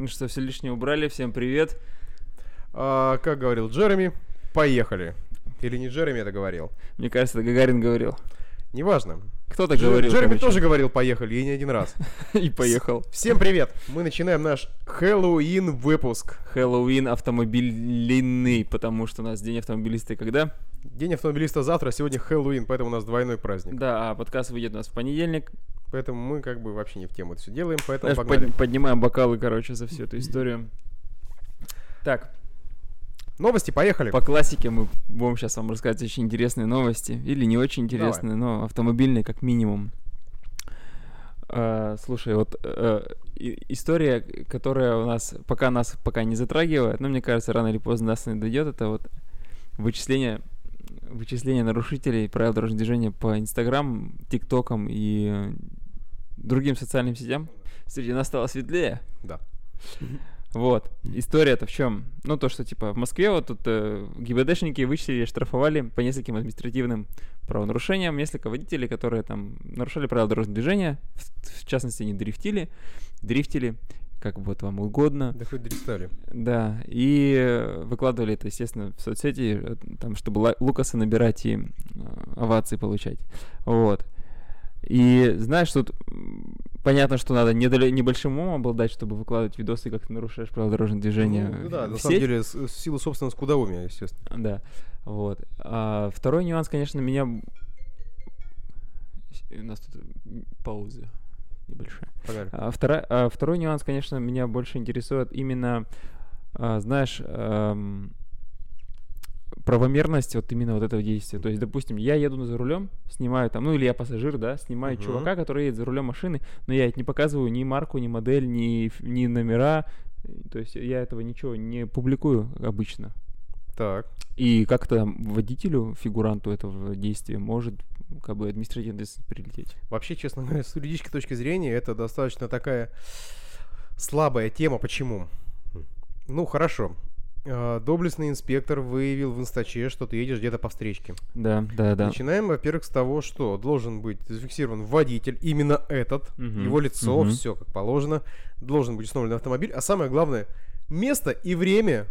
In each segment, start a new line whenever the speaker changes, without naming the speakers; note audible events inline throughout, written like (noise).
Ну что, все лишнее убрали, всем привет.
А, как говорил Джереми, поехали. Или не Джереми это говорил?
Мне кажется, это Гагарин говорил.
Неважно.
Кто-то
Дж-
говорил.
Джереми тоже говорил поехали, и не один раз. (laughs)
И поехал.
Всем привет! Мы начинаем наш Хэллоуин выпуск.
Хэллоуин автомобильный, потому что у нас день автомобилиста когда?
День автомобилиста завтра, сегодня Хэллоуин, поэтому у нас двойной праздник.
Да, а подкаст выйдет у нас в понедельник.
Поэтому мы как бы вообще не в тему это все делаем, поэтому
Знаешь,
погнали.
под- поднимаем бокалы, короче, за всю эту историю. Так,
Новости, поехали.
по классике мы будем сейчас вам рассказать очень интересные новости. Или не очень интересные, но автомобильные как минимум. А, слушай, вот и- история, которая у нас пока нас пока не затрагивает, но мне кажется, рано или поздно нас не дойдет, это вот вычисление вычисление нарушителей правил дорожного движения по Инстаграм, ТикТокам и другим социальным сетям. Смотрите, нас стало светлее.
Да.
Вот. История-то в чем? Ну, то, что, типа, в Москве вот тут э, ГИБДшники вычислили, штрафовали по нескольким административным правонарушениям несколько водителей, которые там нарушали правила дорожного движения, в, в частности, они дрифтили, дрифтили, как вот вам угодно.
Да хоть дристали.
Да, и выкладывали это, естественно, в соцсети, э, там, чтобы Лукаса набирать и э, овации получать. Вот. И знаешь, тут понятно, что надо небольшим умом обладать, чтобы выкладывать видосы, как ты нарушаешь правила дорожного движения.
Ну, да, на самом
сеть.
деле, с, с силы собственного скудоумия, естественно.
Да, вот. А второй нюанс, конечно, меня... У нас тут пауза небольшая.
Погнали.
А, втора- а, второй нюанс, конечно, меня больше интересует именно, а, знаешь, ам, правомерность вот именно вот этого действия. То есть, допустим, я еду за рулем, снимаю там, ну или я пассажир, да, снимаю
Мгм.
чувака, который едет за рулем машины, но я это не показываю ни марку, ни модель, ни, ни номера. То есть я этого ничего не публикую обычно.
Так.
И как-то водителю, фигуранту этого действия может как бы ответственность прилететь.
Вообще, честно говоря, с юридической точки зрения, это достаточно такая слабая тема. Почему? Ну, хорошо. А, Доблестный инспектор выявил в инстаче, что ты едешь где-то по встречке.
Да, да, да.
Начинаем, во-первых, с того, что должен быть зафиксирован водитель, именно этот,
Мгм,
его лицо,
мгм.
все как положено, должен быть установлен автомобиль, а самое главное, место и время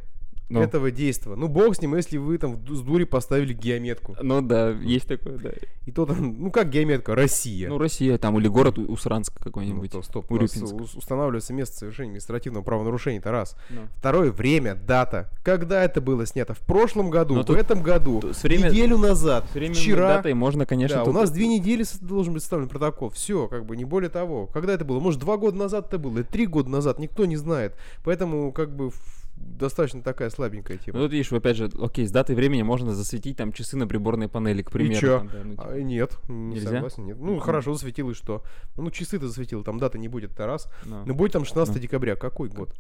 Ну.
этого действия. Ну, бог с ним, если вы там с дури поставили геометку.
Ну да, есть такое, да.
И то там, ну как геометка, Россия.
Ну, Россия там или город У- Усранск
Ну,
какой-нибудь.
то стоп, у
Урюпинск.
ус- устанавливается место совершения административного правонарушения, это раз.
Ну.
Второе, время, дата. Когда это было снято? В прошлом году,
Но
в
тут-
этом году,
с время-
неделю назад,
С временной
вчера.
датой можно, конечно,
Да, у
тут-
нас две недели должен быть составлен протокол. Все, как бы, не более того. Когда это было? Может, два года назад это было, три года назад, никто не знает. Поэтому, как бы, достаточно такая слабенькая
Ну,
тема.
тут видишь, опять же, окей, с датой времени можно засветить там часы на приборной панели, к примеру.
чё?
там, да, ну, типа.
А, нет, не
Нельзя?
согласен, нет. Ну,
Мгм.
хорошо, засветил и что? Ну, часы ты засветил, там даты не будет, это раз.
Ну,
Ну, будет там 16
Ну.
декабря, какой год?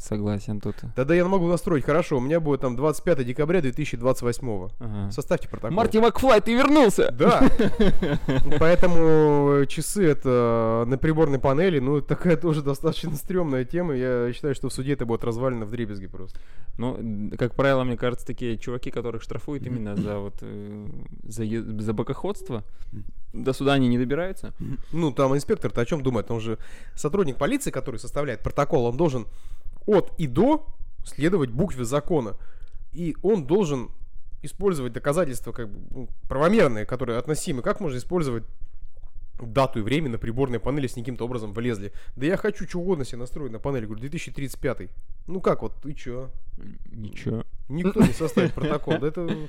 Согласен тут.
Тогда я могу настроить, хорошо, у меня будет там 25 декабря 2028.
Ага.
Составьте протокол.
Марти Макфлай, ты вернулся!
Да. (laughs) Поэтому часы это на приборной панели, ну, такая тоже достаточно стрёмная тема. Я считаю, что в суде это будет развалено в дребезги просто.
Ну, как правило, мне кажется, такие чуваки, которых штрафуют именно за вот э, за, за бокоходство, до суда они не добираются.
Ну, там инспектор-то о чем думает? Он же сотрудник полиции, который составляет протокол, он должен от и до следовать букве закона. И он должен использовать доказательства как бы ну, правомерные, которые относимы. Как можно использовать дату и время на приборной панели, если каким-то образом влезли? Да я хочу что угодно себе настроить на панели. Говорю, 2035. Ну как вот, ты чё?
Ничего.
Никто не составит протокол. Да это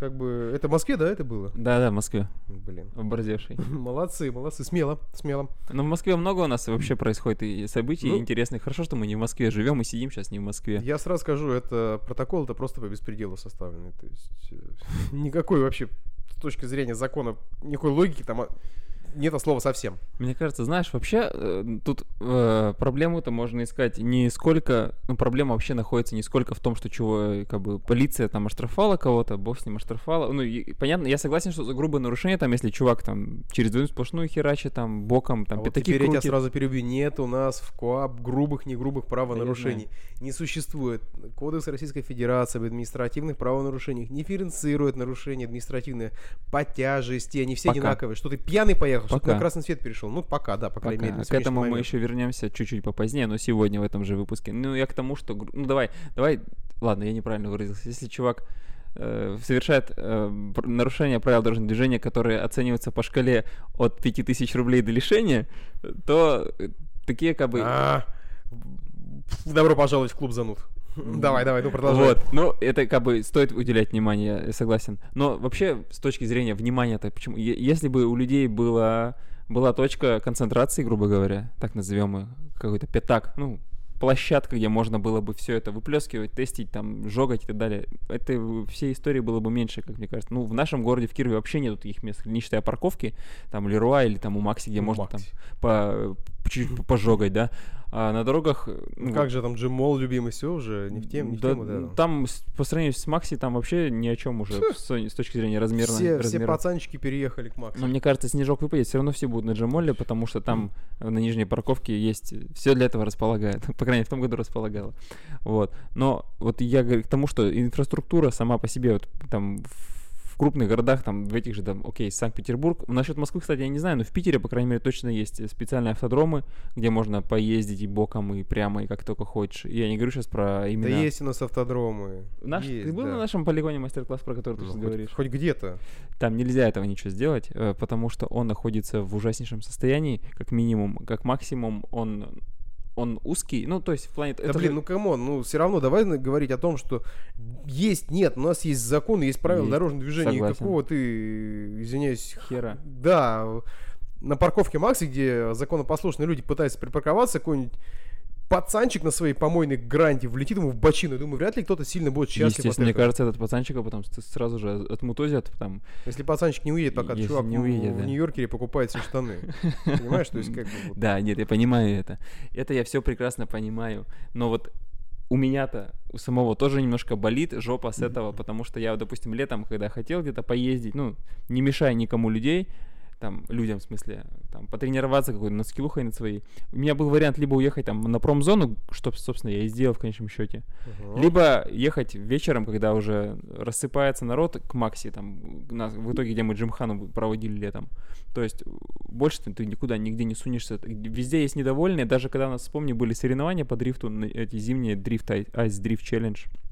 как бы... Это в Москве, да, это было?
Да-да, в Москве,
Блин.
оборзевший. (laughs)
Молодцы, молодцы. Смело, смело.
Но в Москве много у нас вообще происходит и событий
Ну.
интересных. Хорошо, что мы не в Москве живем и сидим сейчас не в Москве.
Я сразу скажу, это протокол это просто по беспределу составленный. То есть э, (laughs) никакой вообще с точки зрения закона, никакой логики там нет от слова совсем.
Мне кажется, знаешь, вообще э, тут э, проблему-то можно искать не сколько, ну проблема вообще находится не сколько в том, что чего, э, как бы полиция там оштрафовала кого-то, бог с ним оштрафовала. Ну и, понятно, я согласен, что за грубое нарушение, там, если чувак там через двойную сплошную херачит, там боком, там
а вот
пятаки
теперь я тебя
крутит.
сразу перебью. Нет у нас в КОАП грубых, не грубых правонарушений. Не существует. Кодекс Российской Федерации об административных правонарушениях дифференцирует нарушения административные по тяжести. Они все
Пока.
одинаковые. Что ты пьяный поехал, поехал,
Пока.
на красный свет перешел. Ну, пока, да, по крайней
Пока.
мере.
К этому
сегодняшний
мы
момент.
еще вернемся чуть-чуть попозднее, но сегодня в этом же выпуске. Ну, я к тому, что... Ну, давай, давай... Ладно, я неправильно выразился. Если чувак э, совершает э, нарушение правил дорожного движения, которые оцениваются по шкале от 5000 рублей до лишения, то э, такие как бы...
А, Добро пожаловать в клуб зануд. Давай, давай, ну продолжай.
Вот, ну, это как бы стоит уделять внимание, я согласен. Но вообще, с точки зрения внимания-то, почему? Если бы у людей была, была точка концентрации, грубо говоря, так назовем ее, какой-то пятак, ну, площадка, где можно было бы все это выплескивать, тестить, там, жогать и так далее, это всей истории было бы меньше, как мне кажется. Ну, в нашем городе, в Кирове, вообще нет таких мест, не считая парковки, там, Леруа или там у Макси, где
У
можно там
Макси.
по, чуть-чуть пожогать, да. А на дорогах...
Ну, как же там Джим Мол любимый, все уже не в тему, не в
Да,
тему, да.
Там с- по сравнению с Макси там вообще ни о чем уже с, с точки зрения размерной.
все, все
размера.
пацанчики переехали к Максу.
Но мне кажется, снежок выпадет, все равно все будут на Джамоле, потому что там на нижней парковке есть все для этого располагает. (laughs) По крайней мере, в том году располагало. Вот. Но вот я говорю к тому, что инфраструктура сама по себе вот там в в крупных городах, там, в этих же, там, окей, Санкт-Петербург. Насчет Москвы, кстати, я не знаю, но в Питере, по крайней мере, точно есть специальные автодромы, где можно поездить и боком, и прямо, и как только хочешь. И я не говорю сейчас про именно...
Да есть у нас автодромы.
Наш,
Есть,
ты был
да.
на нашем полигоне мастер-класс, про который ты
Ну,
сейчас
хоть-
говоришь?
Хоть где-то.
Там нельзя этого ничего сделать, э, потому что он находится в ужаснейшем состоянии, как минимум, как максимум он он узкий, ну то есть в плане
Да
это
блин,
же-
ну come on, ну все равно давай говорить о том, что есть, нет, у нас есть законы, есть правила
Есть,
дорожного движения, и
согласен.
какого ты, извиняюсь,
хера.
Да, на парковке Макси, где законопослушные люди пытаются припарковаться, какой-нибудь пацанчик на своей помойной гранте влетит ему в бочину. Я думаю, вряд ли кто-то сильно будет счастлив
Естественно, мне кажется, этот пацанчик а потом сразу же отмутозят, там,
Если пацанчик не уедет, пока
Если
чувак
не
в-
уедет,
в
да.
Нью-Йоркере покупает себе штаны. (laughs) Понимаешь, то есть как бы вот.
Да, нет, я понимаю это. Это я все прекрасно понимаю. Но вот у меня-то у самого тоже немножко болит жопа с этого, потому что я, допустим, летом, когда хотел где-то поездить, ну, не мешая никому людей, там, людям, в смысле, там, потренироваться какой-то над скиллухой над своей. У меня был вариант либо уехать там на промзону, что, собственно, я и сделал в конечном счете,
Ага.
либо ехать вечером, когда уже рассыпается народ к Макси, там, на- в итоге, где мы Джимхану проводили летом. То есть больше ты, ты никуда, нигде не сунешься. Везде есть недовольные. Даже когда у нас, вспомни, были соревнования по дрифту, на- эти зимние дрифт, Ай- Ice Drift Challenge, а,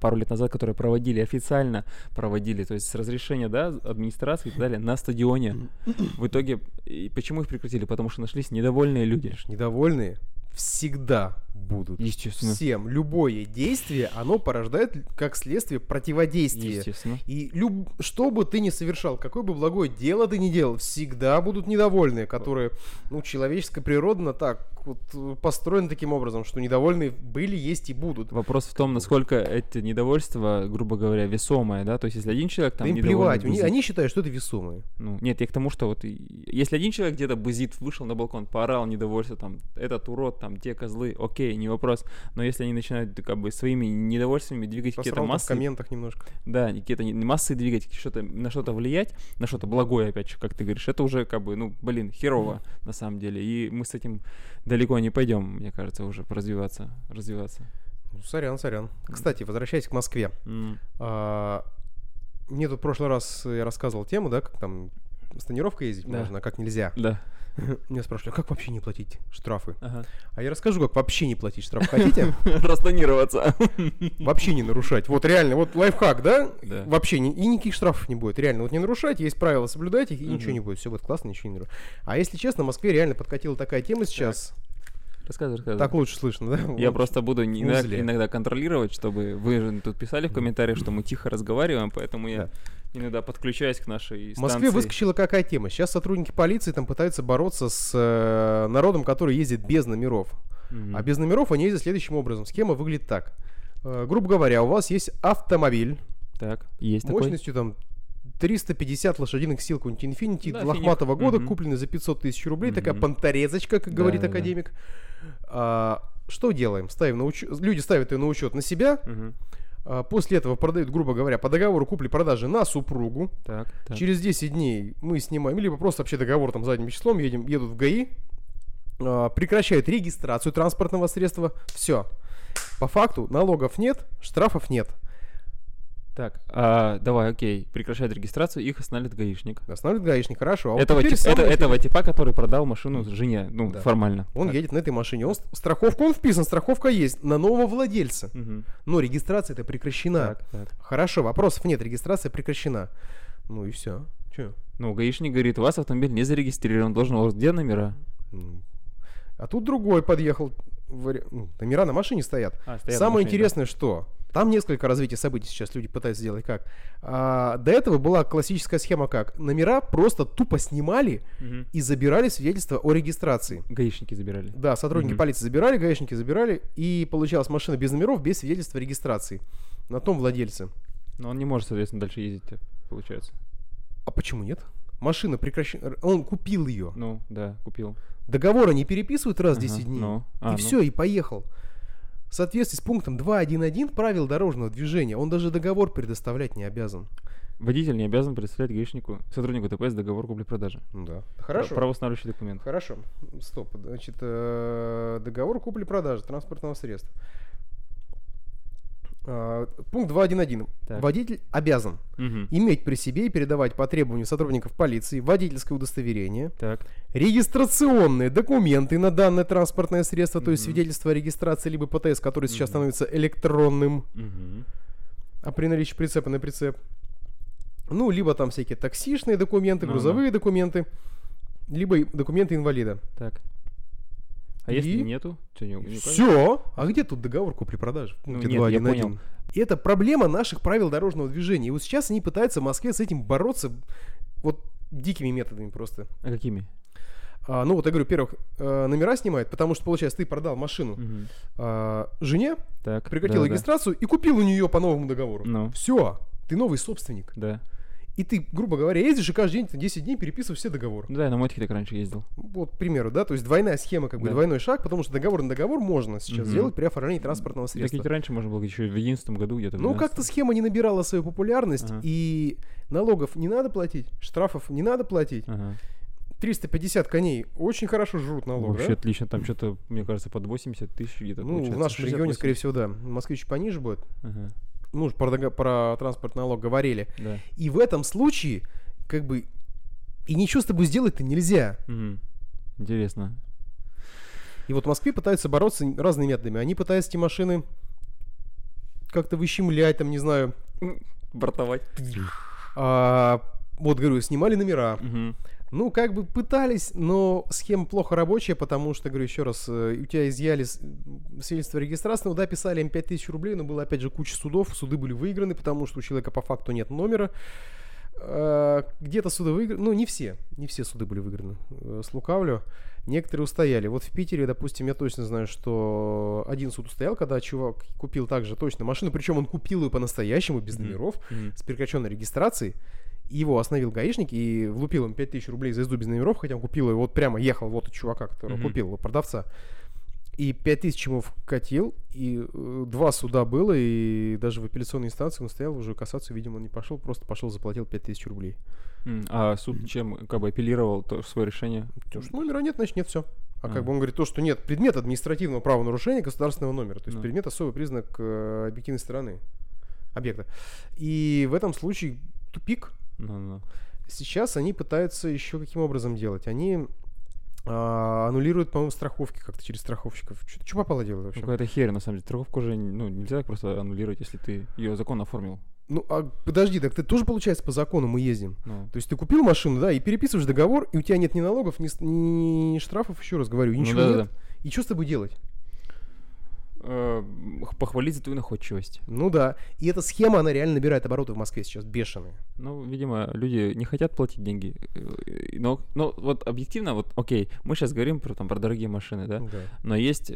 пару лет назад, которые проводили, официально проводили, то есть с разрешения, да, администрации и так далее, на стадионе. В итоге, и почему их прекратили? Потому что нашлись недовольные люди.
Недовольные всегда будут.
Естественно.
Всем. Любое действие, оно порождает как следствие противодействие.
Естественно.
И люб... что бы ты ни совершал, какое бы благое дело ты ни делал, всегда будут недовольные, которые, ну, человеческая природа на так вот э, построена таким образом, что недовольные были, есть и будут.
Вопрос в том, насколько это недовольство, грубо говоря, весомое, да, то есть если один человек там
Да им плевать,
бузит-
они считают, что это весомые.
Ну, нет, я к тому, что вот если один человек где-то бузит, вышел на балкон, поорал недовольство, там, этот урод, там, те козлы, окей, не вопрос. Но если они начинают как бы своими недовольствами двигать какие-то
там в
массы,
комментах немножко.
да, какие-то массы двигать, что-то, на что-то влиять, на что-то благое, опять же, как ты говоришь, это уже как бы, ну, блин, херово на самом деле. И мы с этим далеко не пойдем, мне кажется, уже развиваться, развиваться.
Ну, сорян, сорян. Кстати, возвращаясь к Москве. А, Мне тут в прошлый раз я рассказывал тему, да, как там с тонировкой ездить
Да.
можно, а как нельзя.
Да. (laughs)
Меня спрашивали, а как вообще не платить штрафы?
Ага.
А я расскажу, как вообще не платить штраф. Хотите? (laughs)
Распланироваться. (laughs)
Вообще не нарушать. Вот реально, вот лайфхак, да?
Да.
Вообще не, и никаких штрафов не будет. Реально, вот не нарушать, есть правила, соблюдайте, и ничего
Мгм.
не будет. Все будет классно, ничего не нарушать. А если честно, в Москве реально подкатила такая тема сейчас.
Рассказывай, рассказывай.
Так лучше слышно, да?
Я
Вот.
просто буду иногда, иногда контролировать, чтобы вы же тут писали в комментариях, что мы тихо разговариваем, поэтому я иногда подключаюсь к нашей
В Москве
станции.
выскочила какая тема? Сейчас сотрудники полиции там пытаются бороться с э, народом, который ездит без номеров.
Мгм.
А без номеров они ездят следующим образом. Схема выглядит так. Э, грубо говоря, у вас есть автомобиль
Так, есть такой.
мощностью там 350 лошадиных сил, какой-нибудь Infinity
Да,
лохматого
финик.
года,
Мгм.
купленный за 500 тысяч рублей, такая
Мгм.
понторезочка, как
Да,
говорит
да, да.
академик. А, что делаем? Ставим на учет, люди ставят ее на учет на себя,
Мгм.
А, после этого продают, грубо говоря, по договору купли-продажи на супругу.
Так, так.
Через 10 дней мы снимаем, либо просто вообще договор там задним числом, едем, едут в ГАИ, а, прекращают регистрацию транспортного средства, все. По факту налогов нет, штрафов нет.
Так, а, давай, окей, прекращать регистрацию, их останавливает гаишник.
Останавливает гаишник, хорошо. А вот
этого,
теперь
тип- это- этого типа, который продал машину жене, ну,
Да.
формально.
Он
Так.
едет на этой машине. Он, страховка, он вписан, страховка есть на нового владельца.
Мгм.
Но регистрация это прекращена.
Так, так.
Хорошо, вопросов нет, регистрация прекращена. Ну и все. Че?
Ну, гаишник говорит, у вас автомобиль не зарегистрирован, должен у вас где номера?
А тут другой подъехал. ну, номера на машине стоят.
А, стоят
Самое
машины, да.
интересное, что там несколько развитий событий сейчас люди пытаются сделать как. А, до этого была классическая схема как. Номера просто тупо снимали
Мгм.
и забирали свидетельство о регистрации.
Гаишники забирали.
Да, сотрудники
Мгм.
полиции забирали, гаишники забирали, и получалась машина без номеров, без свидетельства о регистрации на том владельце.
Но он не может, соответственно, дальше ездить, получается.
А почему нет? Машина прекращена. Он купил ее.
Ну, да, купил.
Договора не переписывают раз в
Ага,
10 дней.
ну. А,
и
ну.
все, и поехал. В соответствии с пунктом 2.1.1 правил дорожного движения он даже договор предоставлять не обязан.
Водитель не обязан представлять гаишнику, сотруднику ДПС договор купли-продажи.
Да. Хорошо.
Правоустанавливающий документ.
Хорошо. Стоп. Значит, э, договор купли-продажи транспортного средства. А, Пункт 2.1.1.
Так.
Водитель обязан
Мгм.
иметь при себе и передавать по требованию сотрудников полиции водительское удостоверение,
Так.
регистрационные документы на данное транспортное средство, то есть свидетельство о регистрации, либо ПТС, который сейчас
Мгм.
становится электронным,
Мгм.
а при наличии прицепа на прицеп. Ну, либо там всякие таксишные документы,
Ну,
грузовые документы, либо документы инвалида.
Так. А если
И?
нету? Чё, не?
Все. А где тут договор купли-продажи?
Ну, нет, я
2.1.1.
понял.
И это проблема наших правил дорожного движения. И вот сейчас они пытаются в Москве с этим бороться вот дикими методами просто.
А какими?
А, ну вот я говорю, первых э, номера снимают, потому что, получается, ты продал машину
Мгм.
а, жене,
Так.
прекратил
да, да.
регистрацию и купил у нее по новому договору.
Ну.
Все, ты новый собственник.
Да.
И ты, грубо говоря, ездишь и каждый день, ты 10 дней переписываешь все договоры.
Ну Да, я на мотике так раньше ездил.
Вот, к примеру, да, то есть двойная схема, как бы
Да.
двойной шаг, потому что договор на договор можно сейчас
Мгм.
сделать при оформлении транспортного
Так
средства.
ведь раньше можно было еще в 11 году где-то.
Ну,
12-м.
как-то схема не набирала свою популярность,
Ага.
и налогов не надо платить, штрафов не надо платить.
Ага.
350 коней очень хорошо жрут налог,
Вообще
да?
отлично. Там что-то, мне кажется, под 80 тысяч где-то
Ну, в нашем регионе,
68.
скорее всего, да. В Москве чуть пониже будет.
Ага.
Ну, про, про транспортный налог говорили.
Да.
И в этом случае, как бы, и ничего с тобой сделать-то нельзя.
Мгм. Интересно.
И вот в Москве пытаются бороться разными методами. Они пытаются эти машины как-то выщемлять, там, не знаю.
Бортовать.
А, вот, говорю, снимали номера.
Мгм.
Ну, как бы пытались, но схема плохо рабочая, потому что, говорю еще раз, э, у тебя изъяли свидетельство о регистрации, ну да, писали им 5000 рублей, но было опять же куча судов, суды были выиграны, потому что у человека по факту нет номера. Э, Где-то суды выиграны, ну не все, не все суды были выиграны, э, слукавлю. Некоторые устояли. Вот в Питере, допустим, я точно знаю, что один суд устоял, когда чувак купил также точно машину, причем он купил ее по-настоящему, без номеров,
Мгм.
с прекращенной регистрацией. Его остановил гаишник и влупил ему 5000 рублей за езду без номеров, хотя он купил его, вот прямо ехал вот от чувака, которого
Мгм.
купил, вот продавца. И 5000 ему вкатил, и э, два суда было, и даже в апелляционной инстанции он стоял, уже касацию, видимо, не пошел, просто пошел, заплатил 5000 рублей.
А суд чем как бы апеллировал то, свое решение?
То, что номера нет, значит нет, все. А
А.
как бы он говорит, то, что нет предмет административного правонарушения государственного номера, то есть
Ну.
предмет особый признак э, объективной стороны объекта. И в этом случае тупик,
Ну-ну.
Сейчас они пытаются еще каким образом делать? Они а, аннулируют, по-моему, страховки как-то через страховщиков. Что попало
Ну,
вообще?
Какая-то херь, на самом деле. Страховку уже ну, нельзя просто аннулировать, если ты ее закон оформил.
Ну, а подожди, так ты тоже, получается, по закону мы ездим.
Ну,
То есть ты купил машину, да, и переписываешь договор, и у тебя нет ни налогов, ни, ни штрафов, еще раз говорю,
ну
ничего
да-да-да.
нет. И что с тобой делать?
Э, похвалить за твою находчивость.
Ну да. И эта схема, она реально набирает обороты в Москве сейчас, бешеные.
Ну, видимо, люди не хотят платить деньги. Э, Но, но вот объективно, вот, окей, мы сейчас говорим про, там, про дорогие машины, да?
Да.
Но есть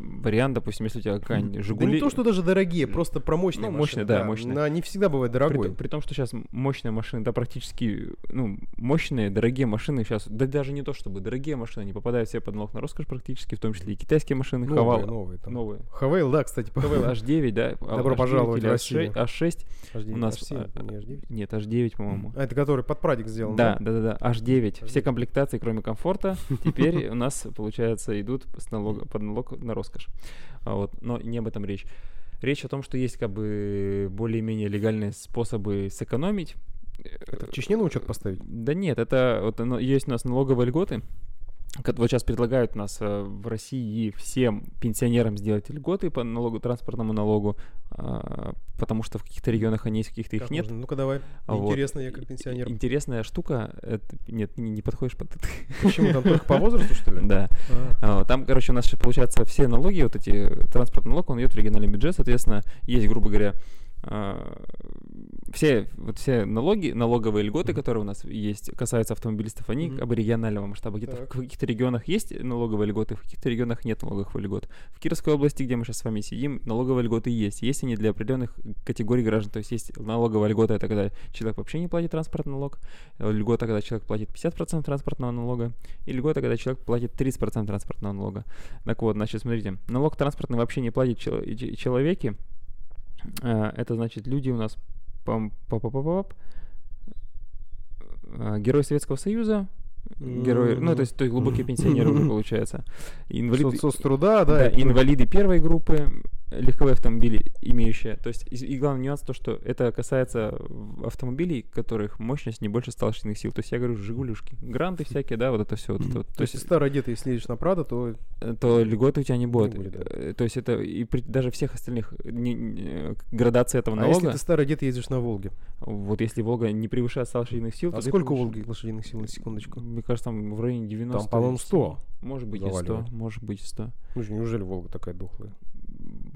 вариант, допустим, если у тебя какая-нибудь
Да
Жигули...
не то, что даже дорогие, просто про мощные
Ну,
машины.
мощные, да, мощные.
Она не всегда бывает
При,
дорогой.
то- при том, что сейчас мощные машины, да, практически, ну, мощные, дорогие машины сейчас, да даже не то чтобы дорогие машины, они попадают все под налог на роскошь практически, в том числе и китайские машины,
Новые,
Хавал,
новые. там.
новые.
Хавейл, да, кстати.
Хавал H9, да? (laughs)
Добро
H9
пожаловать в Россию.
H6, H6,
H9,
у нас,
H7,
а,
не H9.
нет, H9, по-моему.
А, это который под прадик сделан,
Да, да, да, да, H9. Все
H9.
комплектации, кроме комфорта, теперь (laughs) у нас, получается, идут под налог на роскошь. А вот, но не об этом речь. Речь о том, что есть как бы более-менее легальные способы сэкономить.
Это в Чечне на учет поставить?
Да нет, это вот оно- есть у нас налоговые льготы. Как Вот сейчас предлагают нас э, в России всем пенсионерам сделать льготы по налогу, транспортному налогу, а, потому что в каких-то регионах они есть, в каких-то их
Как
нет.
можно? Ну-ка давай.
А вот.
Интересно, я как пенсионер.
Интересная штука. Это... Нет, не, не подходишь под это.
Почему там только по возрасту, что ли? (laughs)
Да.
А.
А, Там, короче, у нас, получается, все налоги, вот эти, э, транспортный налог, он идет в региональный бюджет, соответственно, есть, грубо говоря, все, вот все налоги, налоговые льготы, которые у нас есть, касаются автомобилистов, они как бы регионального масштаба. Где-то в каких-то регионах есть налоговые льготы, в каких-то регионах нет налоговых льгот. В Кировской области, где мы сейчас с вами сидим, налоговые льготы есть. Есть они для определенных категорий граждан. То есть есть налоговая льгота, это когда человек вообще не платит транспортный налог, э, льгота, когда человек платит 50% транспортного налога, и льгота, когда человек платит 30% транспортного налога. Так вот, значит, смотрите, налог транспортный вообще не платит чел- человеки. А, Это значит, люди у нас пам па па па пап Герой Советского Союза, герои, ну, то есть, то есть глубокие пенсионеры уже, (laughs) получается. Инвалиды,
Соцтруда, да.
да,
это-
инвалиды первой группы, легковые автомобили имеющие. То есть, и, и главный нюанс то, что это касается автомобилей, которых мощность не больше 100 лошадиных сил. То есть, я говорю, Жигулюшки, гранты всякие, да, вот это все. Вот вот.
То есть, если старо одетый, если едешь на Прада, то
э, то льготы у тебя не будет.
будет, да.
Э, То есть это и при- даже всех остальных не- не- э, градации этого
А если
налога.
ты старо одетый ездишь на Волге?
Вот если Волга не превышает 100 лошадиных сил,
А сколько у Волги лошадиных сил, на секундочку?
Мне кажется, там в районе 90.
Там, по-моему, 100
Может быть, и 100.
заваливает.
Может быть, и 100.
Ну, же, неужели Волга такая дохлая?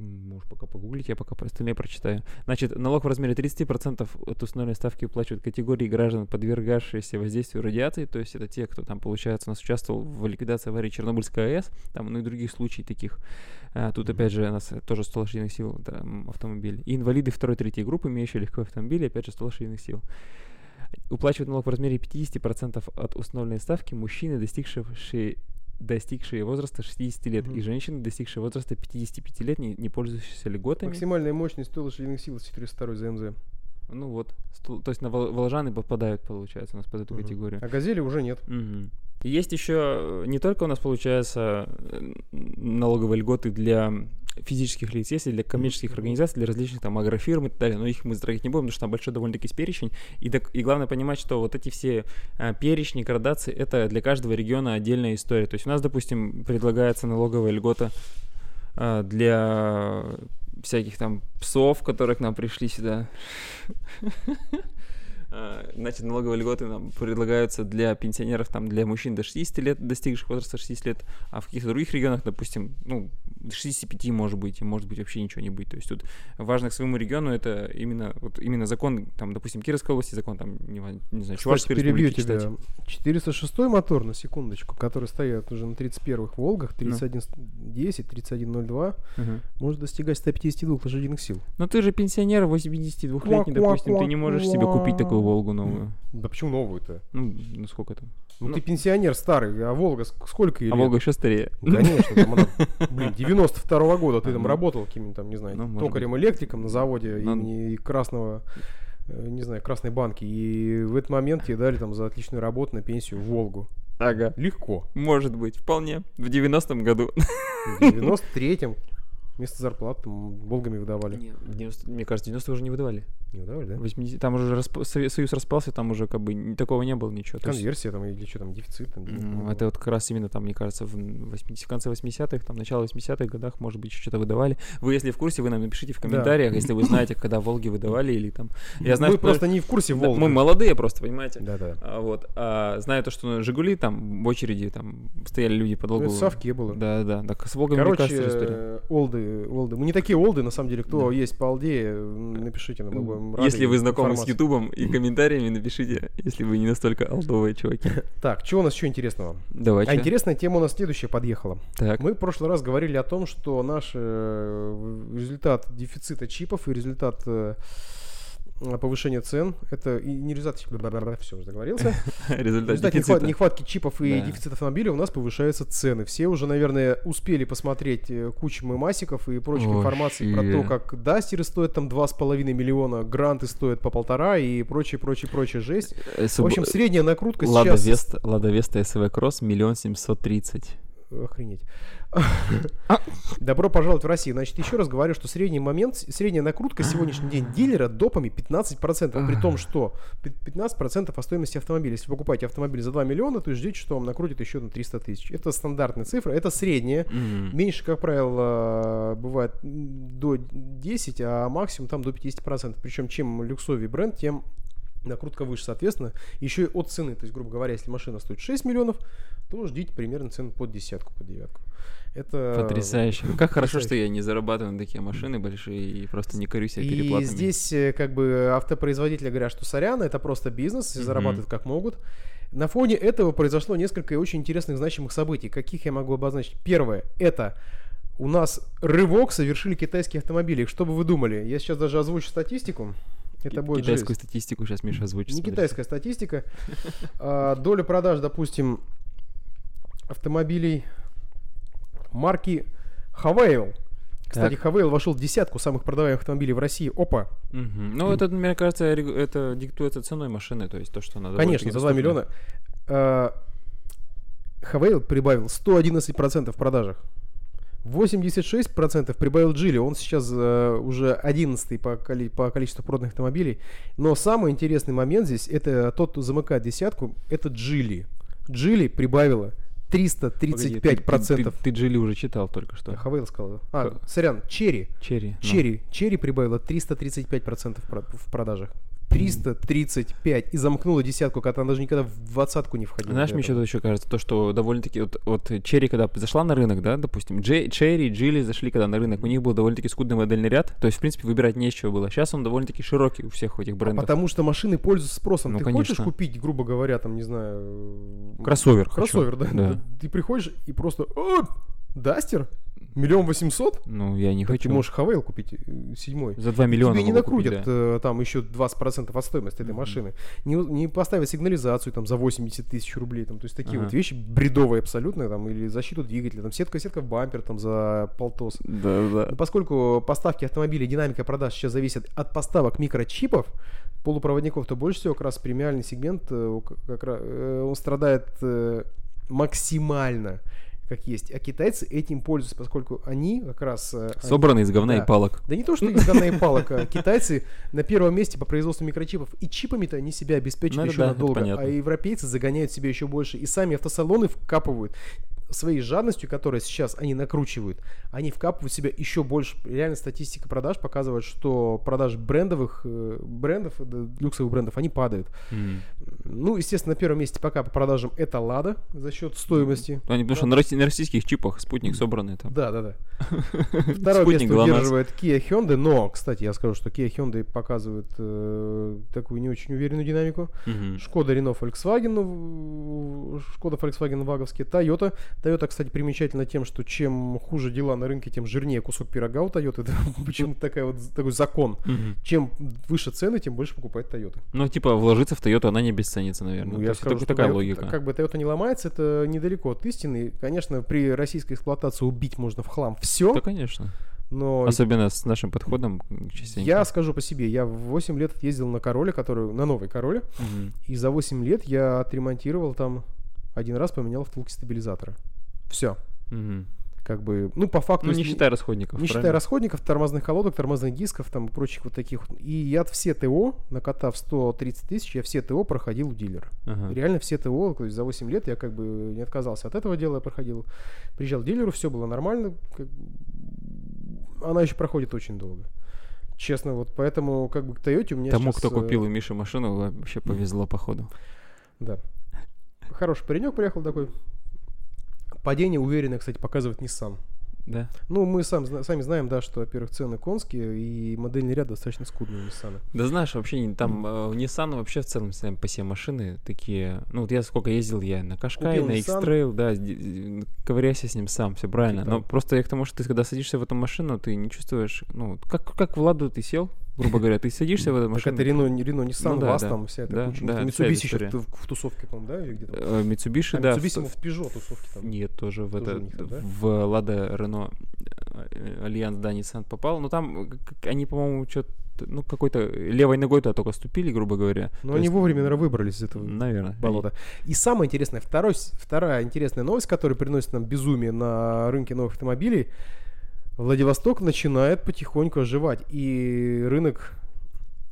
Можешь пока погуглить, я пока остальные прочитаю. Значит, налог в размере 30% от установленной ставки уплачивают категории граждан, подвергавшиеся воздействию радиации, то есть это те, кто там, получается, у нас участвовал в ликвидации аварии Чернобыльской АЭС, там, ну и других случаев таких. А, тут, опять же, у нас тоже 100 лошадиных сил это, м, автомобиль. И инвалиды второй, третьей группы, имеющие легковые автомобили, опять же, 100 лошадиных сил. Уплачивают налог в размере 50% от установленной ставки мужчины, достигшие достигшие возраста 60 лет,
Мгм.
и женщины, достигшие возраста 55 лет, не, не пользующиеся льготами.
Максимальная мощность 100 лошадиных сил 402 ЗМЗ.
Ну вот, то есть на вол- волжаны попадают, получается, у нас под эту
Мгм.
категорию.
А газели уже нет.
И Есть еще не только у нас получается э, налоговые льготы для физических лиц, есть и для коммерческих организаций, для различных там агрофирм и так далее, но их мы затрагивать не будем, потому что там большой довольно-таки перечень. И, так- и главное понимать, что вот эти все а, перечни, градации, это для каждого региона отдельная история. То есть у нас, допустим, предлагается налоговая льгота а, для всяких там псов, которые к нам пришли сюда. А, Значит, налоговые льготы нам предлагаются для пенсионеров, там, для мужчин до 60 лет, достигших возраста 60 лет, а в каких-то других регионах, допустим, ну, 65 может быть, и может быть вообще ничего не быть. То есть тут важно к своему региону это именно, вот именно закон, там, допустим, Кировской области закон, там, не, не знаю,
Кстати,
Чувашской
перебью тебя.
читать.
406 мотор, на секундочку, который стоят уже на 31-х Волгах,
Ну.
3110, 3102,
Мгм.
может достигать 152 лошадиных сил.
Но ты же пенсионер 82-летний, допустим, ты не можешь себе купить такую Волгу новую.
Да почему новую-то?
Ну, ну сколько там?
Ну,
Ну.
ты пенсионер старый, а Волга ск- сколько ей
А
лет?
Волга еще старее.
Ну, Конечно, там она, блин, (laughs) 92 года ты
А,
там
ну.
работал каким-нибудь там, не знаю,
Ну, может
токарем-электриком на заводе
Ну.
имени Красного, э, не знаю, Красной банки. И в этот момент тебе дали там за отличную работу на пенсию в Волгу.
Ага.
Легко.
Может быть, вполне. В 90-м году.
В 93-м вместо зарплаты там Волгами выдавали.
Не, в 90 мне кажется, 90 уже не выдавали.
Не выдавали, да?
80 там уже расп- Союз распался, там уже как бы такого не было ничего. То есть,
Конверсия там или что там, дефицит там. было.
это вот как раз именно там, мне кажется, в, 80, в конце 80-х, там, начало 80-х годах, может быть, что-то выдавали. Вы, если в курсе, вы нам напишите в комментариях, если вы знаете, (laughs) когда Волги выдавали или там... Я знаю,
Вы
что-
просто не в курсе
Да,
Волга.
мы молодые просто, понимаете?
Да-да.
А, вот. А, знаю то, что Жигули там в очереди там стояли люди
Ну,
подолгу.
это в Совке было.
Да, да. Так с Волгами, мне
Короче,
кажется, история.
э, олды, олды. Мы не такие олды, на самом деле. Кто
Да.
есть по олде, э, напишите нам. мы будем рады
Если вы знакомы с. Ютубом и комментариями, напишите, если вы не настолько алдовые чуваки. (laughs)
Так, что у нас еще интересного?
Давай,
А интересная тема у нас следующая подъехала.
Так.
Мы в прошлый раз говорили о том, что наш э, результат дефицита чипов и результат э, повышения цен, это и не результат, все, уже договорился. (laughs)
Результат
результате
дефицита.
нехват- нехватки чипов и
Да.
дефицита автомобилей у нас повышаются цены. Все уже, наверное, успели посмотреть э, кучу мемасиков и прочей информации про то, как дастеры стоят там 2,5 миллиона, гранты стоят по полтора и прочее, прочее, прочее жесть.
Э,
В общем, средняя накрутка
Лада
сейчас...
Веста, Лада Веста СВ Кросс, миллион семьсот тридцать.
Охренеть. Добро пожаловать в Россию. Значит, еще раз говорю, что средний момент, средняя накрутка сегодняшний день дилера допами 15%, при том, что 15% по стоимости автомобиля. Если вы покупаете автомобиль за 2 миллиона, то ждите, что вам накрутит еще на 300 тысяч. Это стандартная цифра, это средняя. Меньше, как правило, бывает до 10, а максимум там до 50%. Причем чем люксовый бренд, тем накрутка выше, соответственно, еще и от цены. То есть, грубо говоря, если машина стоит 6 миллионов, то ждите примерно цену под десятку, под девятку. Это
потрясающе. Как хорошо, что я не зарабатываю на такие машины большие и просто не корюсь себя переплатами.
И здесь э, как бы автопроизводители говорят, что сорян, это просто бизнес, и зарабатывают как могут. На фоне этого произошло несколько очень интересных значимых событий. Каких я могу обозначить? Первое, это у нас рывок совершили китайские автомобили. Что бы вы думали? Я сейчас даже озвучу статистику.
Это будет Китайскую жесть. статистику сейчас Миша озвучит.
Не китайская статистика. А, доля продаж, допустим, автомобилей марки Хавейл. Кстати, Хавейл вошел в десятку самых продаваемых автомобилей в России. Опа!
Угу. Ну, это, мне кажется, это диктуется ценой машины, то есть то, что надо.
Конечно, за 2 миллиона. Хавейл прибавил 111% в продажах. 86% прибавил Джили. Он сейчас э, уже 11 по, коли, по количеству проданных автомобилей. Но самый интересный момент здесь, это тот, кто замыкает десятку, это Джили. Джили прибавила 335%. Погоди, ты,
ты, ты, ты Джили уже читал только что.
Haval сказал. А, Х... сорян, Chery.
Chery.
Chery. Ну. Chery прибавила 335% в продажах. 335 и замкнула десятку, когда она даже никогда в двадцатку не входила.
Знаешь, мне еще, еще кажется, то, что довольно-таки вот, вот Chery, когда зашла на рынок, да, допустим, Джей, Chery, Geely зашли когда на рынок, у них был довольно-таки скудный модельный ряд, то есть, в принципе, выбирать не с чего было. Сейчас он довольно-таки широкий у всех этих брендов.
А потому что машины пользуются спросом. Ну, Ты конечно. хочешь купить, грубо говоря, там, не знаю...
Кроссовер
Кроссовер, да. да. Ты приходишь и просто... Дастер? Миллион восемьсот?
Ну, я не
так
хочу.
Ты можешь Хавейл купить э, седьмой.
За 2 миллиона
Тебе не накрутят купить, да. э, там еще 20% от стоимости этой mm-hmm. машины. Не, не поставят сигнализацию там за 80 тысяч рублей. Там, то есть такие ага. вот вещи бредовые абсолютно. Там, или защиту двигателя. Там сетка-сетка в бампер там за полтос.
Да, да.
Но поскольку поставки автомобилей, динамика продаж сейчас зависит от поставок микрочипов, полупроводников, то больше всего как раз премиальный сегмент, э, как раз, он страдает максимально как есть. А китайцы этим пользуются, поскольку они как раз... Э,
Собраны
они,
из говна
да,
и палок.
Да не то, что из говна и (laughs) палок. А китайцы на первом месте по производству микрочипов. И чипами-то они себя обеспечивают ну, еще да, надолго. А европейцы загоняют себя еще больше. И сами автосалоны вкапывают своей жадностью, которую сейчас они накручивают, они вкапывают в себя еще больше. Реально статистика продаж показывает, что продажи брендовых э, брендов, люксовых брендов, они падают. Mm. Ну, естественно, на первом месте пока по продажам это Лада за счет стоимости.
Они, потому что на, на российских чипах спутник собранный там.
Да, да, да. (laughs) Второе место удерживает Kia Hyundai, но, кстати, я скажу, что Kia Hyundai показывает э, такую не очень уверенную динамику. Шкода, Renault, Volkswagen, ну, Шкода, Volkswagen, Ваговский, Toyota Toyota, кстати, примечательна тем, что чем хуже дела на рынке, тем жирнее кусок пирога у Toyota. (laughs) Это почему-то такая вот, такой закон. Угу. Чем выше цены, тем больше покупает Toyota.
Ну, типа, вложиться в Toyota, она не обесценится, наверное. Ну,
я скажу, что такая Toyota, логика. Как бы Toyota не ломается, это недалеко от истины. Конечно, при российской эксплуатации убить можно в хлам все.
Да, конечно. Но Особенно с нашим подходом
частенько. Я скажу по себе, я в 8 лет ездил на Короле, который, на новой Короле, угу. и за 8 лет я отремонтировал там один раз поменял втулки стабилизатора. Все. Угу. Как бы, ну, по факту...
Ну, не считая расходников.
Не считая расходников, тормозных колодок, тормозных дисков, там, прочих вот таких. И я все ТО, накатав 130 тысяч, я все ТО проходил у дилера. Ага. Реально все ТО, то есть за 8 лет я как бы не отказался от этого дела, я проходил. Приезжал к дилеру, все было нормально. Как... Она еще проходит очень долго. Честно, вот поэтому как бы к Тойоте у меня
Тому,
сейчас...
кто купил у Миши машину, вообще повезло, походу.
Да. Хороший паренек приехал такой, Падение уверенно, кстати, показывает Nissan.
Да.
Ну, мы сам, сами знаем, да, что, во-первых, цены конские, и модельный ряд достаточно скудный у Nissan.
Да знаешь, вообще там mm. э, Nissan вообще в целом сами по себе машины такие... Ну, вот я сколько ездил, я на Кашкай, на X-Trail, да, ковыряйся с ним сам, все правильно. Типа. Но просто я к тому, что ты когда садишься в эту машину, ты не чувствуешь... Ну, как, как в Ладу ты сел, грубо говоря, ты садишься в эту машину.
Так это Рено, Рено Nissan, ну, да, да. там вся эта
да,
куча.
Да,
Mitsubishi еще в, в тусовке, по-моему, да? Или где-то?
Э, Mitsubishi, а, да.
Mitsubishi в, Peugeot тусовке там.
Нет, тоже в, это, в Lada Renault э, альянс, да, Nissan попал. Но там они, по-моему, что-то ну, какой-то левой ногой туда только ступили, грубо говоря.
Но То они есть... вовремя, наверное, выбрались из этого
наверное,
болота. Они... И самое интересное, второй, вторая интересная новость, которая приносит нам безумие на рынке новых автомобилей, Владивосток начинает потихоньку оживать. И рынок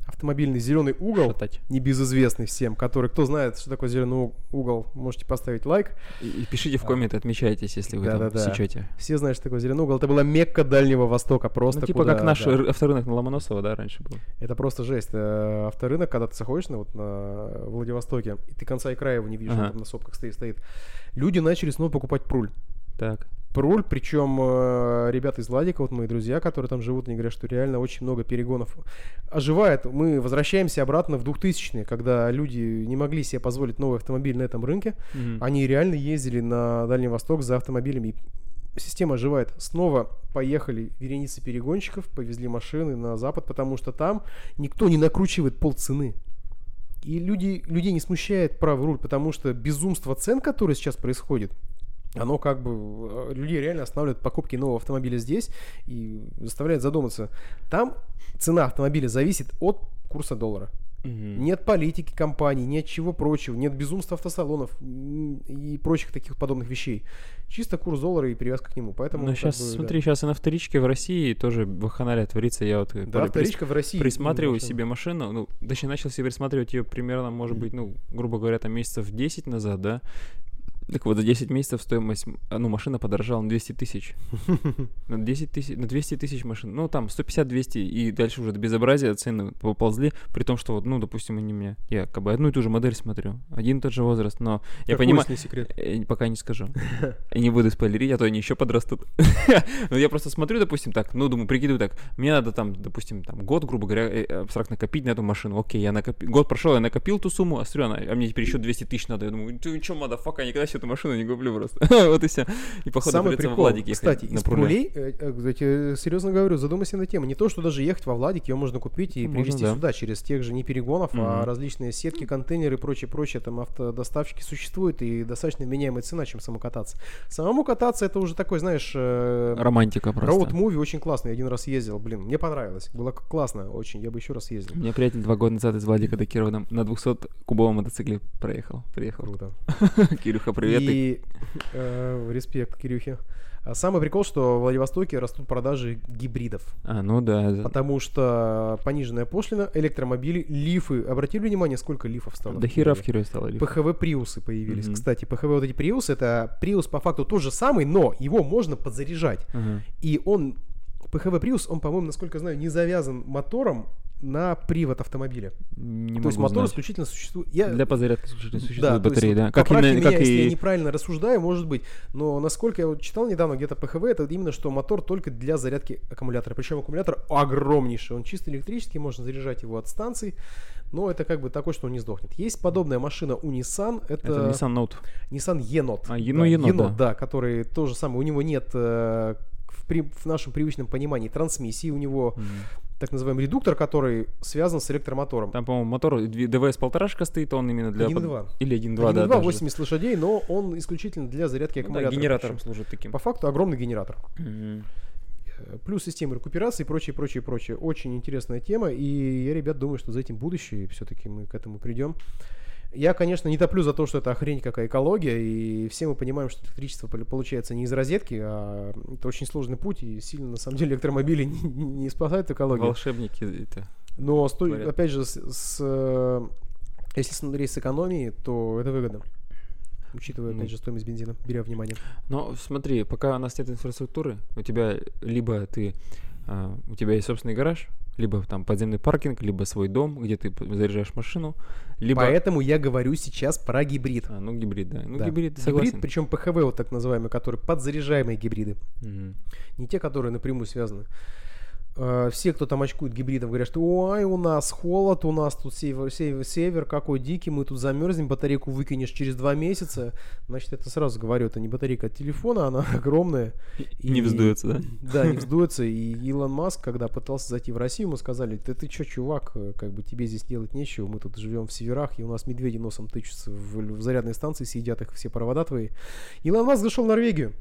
автомобильный зеленый угол, Шатать. небезызвестный всем, который, кто знает, что такое зеленый угол, можете поставить лайк.
И, и пишите в комменты, отмечайтесь, если вы да, там да, сечете.
Все знают, что такое зеленый угол. Это была Мекка Дальнего Востока, просто
Ну, типа
куда,
как наш да. авторынок на Ломоносова, да, раньше был.
Это просто жесть. Э, авторынок, когда ты заходишь на, вот, на Владивостоке, и ты конца и края его не видишь, ага. там на сопках стоит, стоит. Люди начали снова покупать пруль.
Так
руль, причем э, ребята из Ладика, вот мои друзья, которые там живут, они говорят, что реально очень много перегонов оживает. Мы возвращаемся обратно в 2000-е, когда люди не могли себе позволить новый автомобиль на этом рынке. Mm-hmm. Они реально ездили на Дальний Восток за автомобилями. Система оживает. Снова поехали вереницы перегонщиков, повезли машины на запад, потому что там никто не накручивает полцены. И люди, людей не смущает правый руль, потому что безумство цен, которое сейчас происходит, оно как бы э, людей реально останавливает покупки нового автомобиля здесь и заставляет задуматься. Там цена автомобиля зависит от курса доллара. Угу. Нет политики компаний, нет чего прочего, нет безумства автосалонов и прочих таких подобных вещей. Чисто курс доллара и привязка к нему. Поэтому,
Но сейчас, бы, смотри, да. сейчас и на вторичке в России тоже в ханале творится. Я вот
да, вторичка
прис...
в России.
Присматриваю себе машину, ну, точнее, начал себе присматривать ее примерно, может быть, ну, грубо говоря, там месяцев 10 назад, да. Так вот, за 10 месяцев стоимость, а, ну, машина подорожала на 200 тысяч. (laughs) На 10 тысяч, на 200 тысяч машин. Ну, там, 150-200, и дальше уже до безобразия цены поползли, при том, что, вот, ну, допустим, они мне, я как бы одну и ту же модель смотрю, один и тот же возраст, но я понимаю...
секрет?
Я пока не скажу. (laughs) Не буду спойлерить, а то они еще подрастут. (laughs) Но я просто смотрю, допустим, так, ну, думаю, прикидываю так, мне надо там, допустим, там, год, грубо говоря, э, абстрактно копить на эту машину. Окей, я накопил, год прошел, я накопил ту сумму, а смотрю, а мне теперь еще 200 тысяч надо. Я думаю, ты что, мадафака, никогда себе эту машину не куплю просто. (laughs) вот и все. И походу
Самый прикол, Владик кстати, из прулей, э, э, кстати, серьезно говорю, задумайся на тему. Не то, что даже ехать во Владик, ее можно купить и привезти сюда через тех же не перегонов, а различные сетки, контейнеры и прочее, прочее. Там автодоставщики существуют и достаточно меняемая цена, чем самому кататься. Самому кататься это уже такой, знаешь... Э,
Романтика просто.
Роуд-муви очень классный. Я один раз ездил, блин, мне понравилось. Было классно очень, я бы еще раз ездил.
Меня приятель два года назад из Владика до Кирова на 200-кубовом мотоцикле проехал. Приехал.
Круто. (laughs)
Кирюха, привет.
И Э, респект Кирюхе. А самый прикол, что в Владивостоке растут продажи гибридов.
А, ну да.
Потому что пониженная пошлина, электромобили, лифы. Обратили внимание, сколько лифов стало?
Да хера в хере стало
лифов. ПХВ Приусы появились. Mm-hmm. Кстати, ПХВ вот эти Приусы, это Приус по факту тот же самый, но его можно подзаряжать. Mm-hmm. И он, ПХВ Приус, он, по-моему, насколько я знаю, не завязан мотором на привод автомобиля.
Не
То есть мотор
знать.
исключительно существует. Я...
Для подзарядки исключительно существует да, батареи,
да. Как, и, меня, как если и... я неправильно рассуждаю, может быть. Но насколько я вот читал недавно где-то ПХВ, это именно что мотор только для зарядки аккумулятора. Причем аккумулятор огромнейший. Он чисто электрический, можно заряжать его от станции. Но это как бы такой, что он не сдохнет. Есть подобная машина у Nissan. Это,
это Nissan Note.
Nissan E-Note.
А, ну, да, E-Note,
да. да. который то же самое. У него нет э, в, при, в нашем привычном понимании трансмиссии. У него mm так называемый редуктор, который связан с электромотором.
Там, по-моему, мотор ДВС полторашка стоит, он именно для...
1.2.
Или 1.2,
да. 1.2, 80 лошадей, но он исключительно для зарядки аккумулятора.
Да, генератором служит таким.
По факту огромный генератор. mm Плюс система рекуперации и прочее, прочее, прочее. Очень интересная тема, и я, ребят, думаю, что за этим будущее, все-таки мы к этому придем. Я, конечно, не топлю за то, что это охренеть какая экология, и все мы понимаем, что электричество получается не из розетки, а это очень сложный путь, и сильно, на самом деле, электромобили (laughs) не, не спасают экологию.
Волшебники это.
Но, сто... опять же, с, с, э, если смотреть с экономией, то это выгодно учитывая, опять ну. же, стоимость бензина, беря внимание.
Но смотри, пока у нас нет инфраструктуры, у тебя либо ты, uh, у тебя есть собственный гараж, либо там подземный паркинг, либо свой дом, где ты заряжаешь машину, либо...
Поэтому я говорю сейчас про гибрид.
А, ну гибрид, да. Ну
да.
гибрид, согласен.
Гибрид, причем ПХВ вот так называемый, который подзаряжаемые гибриды. Угу. Не те, которые напрямую связаны. Э, все, кто там очкует гибридов, говорят, что ой, у нас холод, у нас тут север, север, север какой дикий, мы тут замерзнем, батарейку выкинешь через два месяца. Значит, это сразу говорю, это не батарейка от телефона, она (laughs) огромная.
И, не вздуется, да?
Да, не (laughs) вздуется. И Илон Маск, когда пытался зайти в Россию, ему сказали, ты, ты что, чувак, э, как бы тебе здесь делать нечего, мы тут живем в северах, и у нас медведи носом тычутся в, в зарядной станции, съедят их все провода твои. Илон Маск зашел в Норвегию.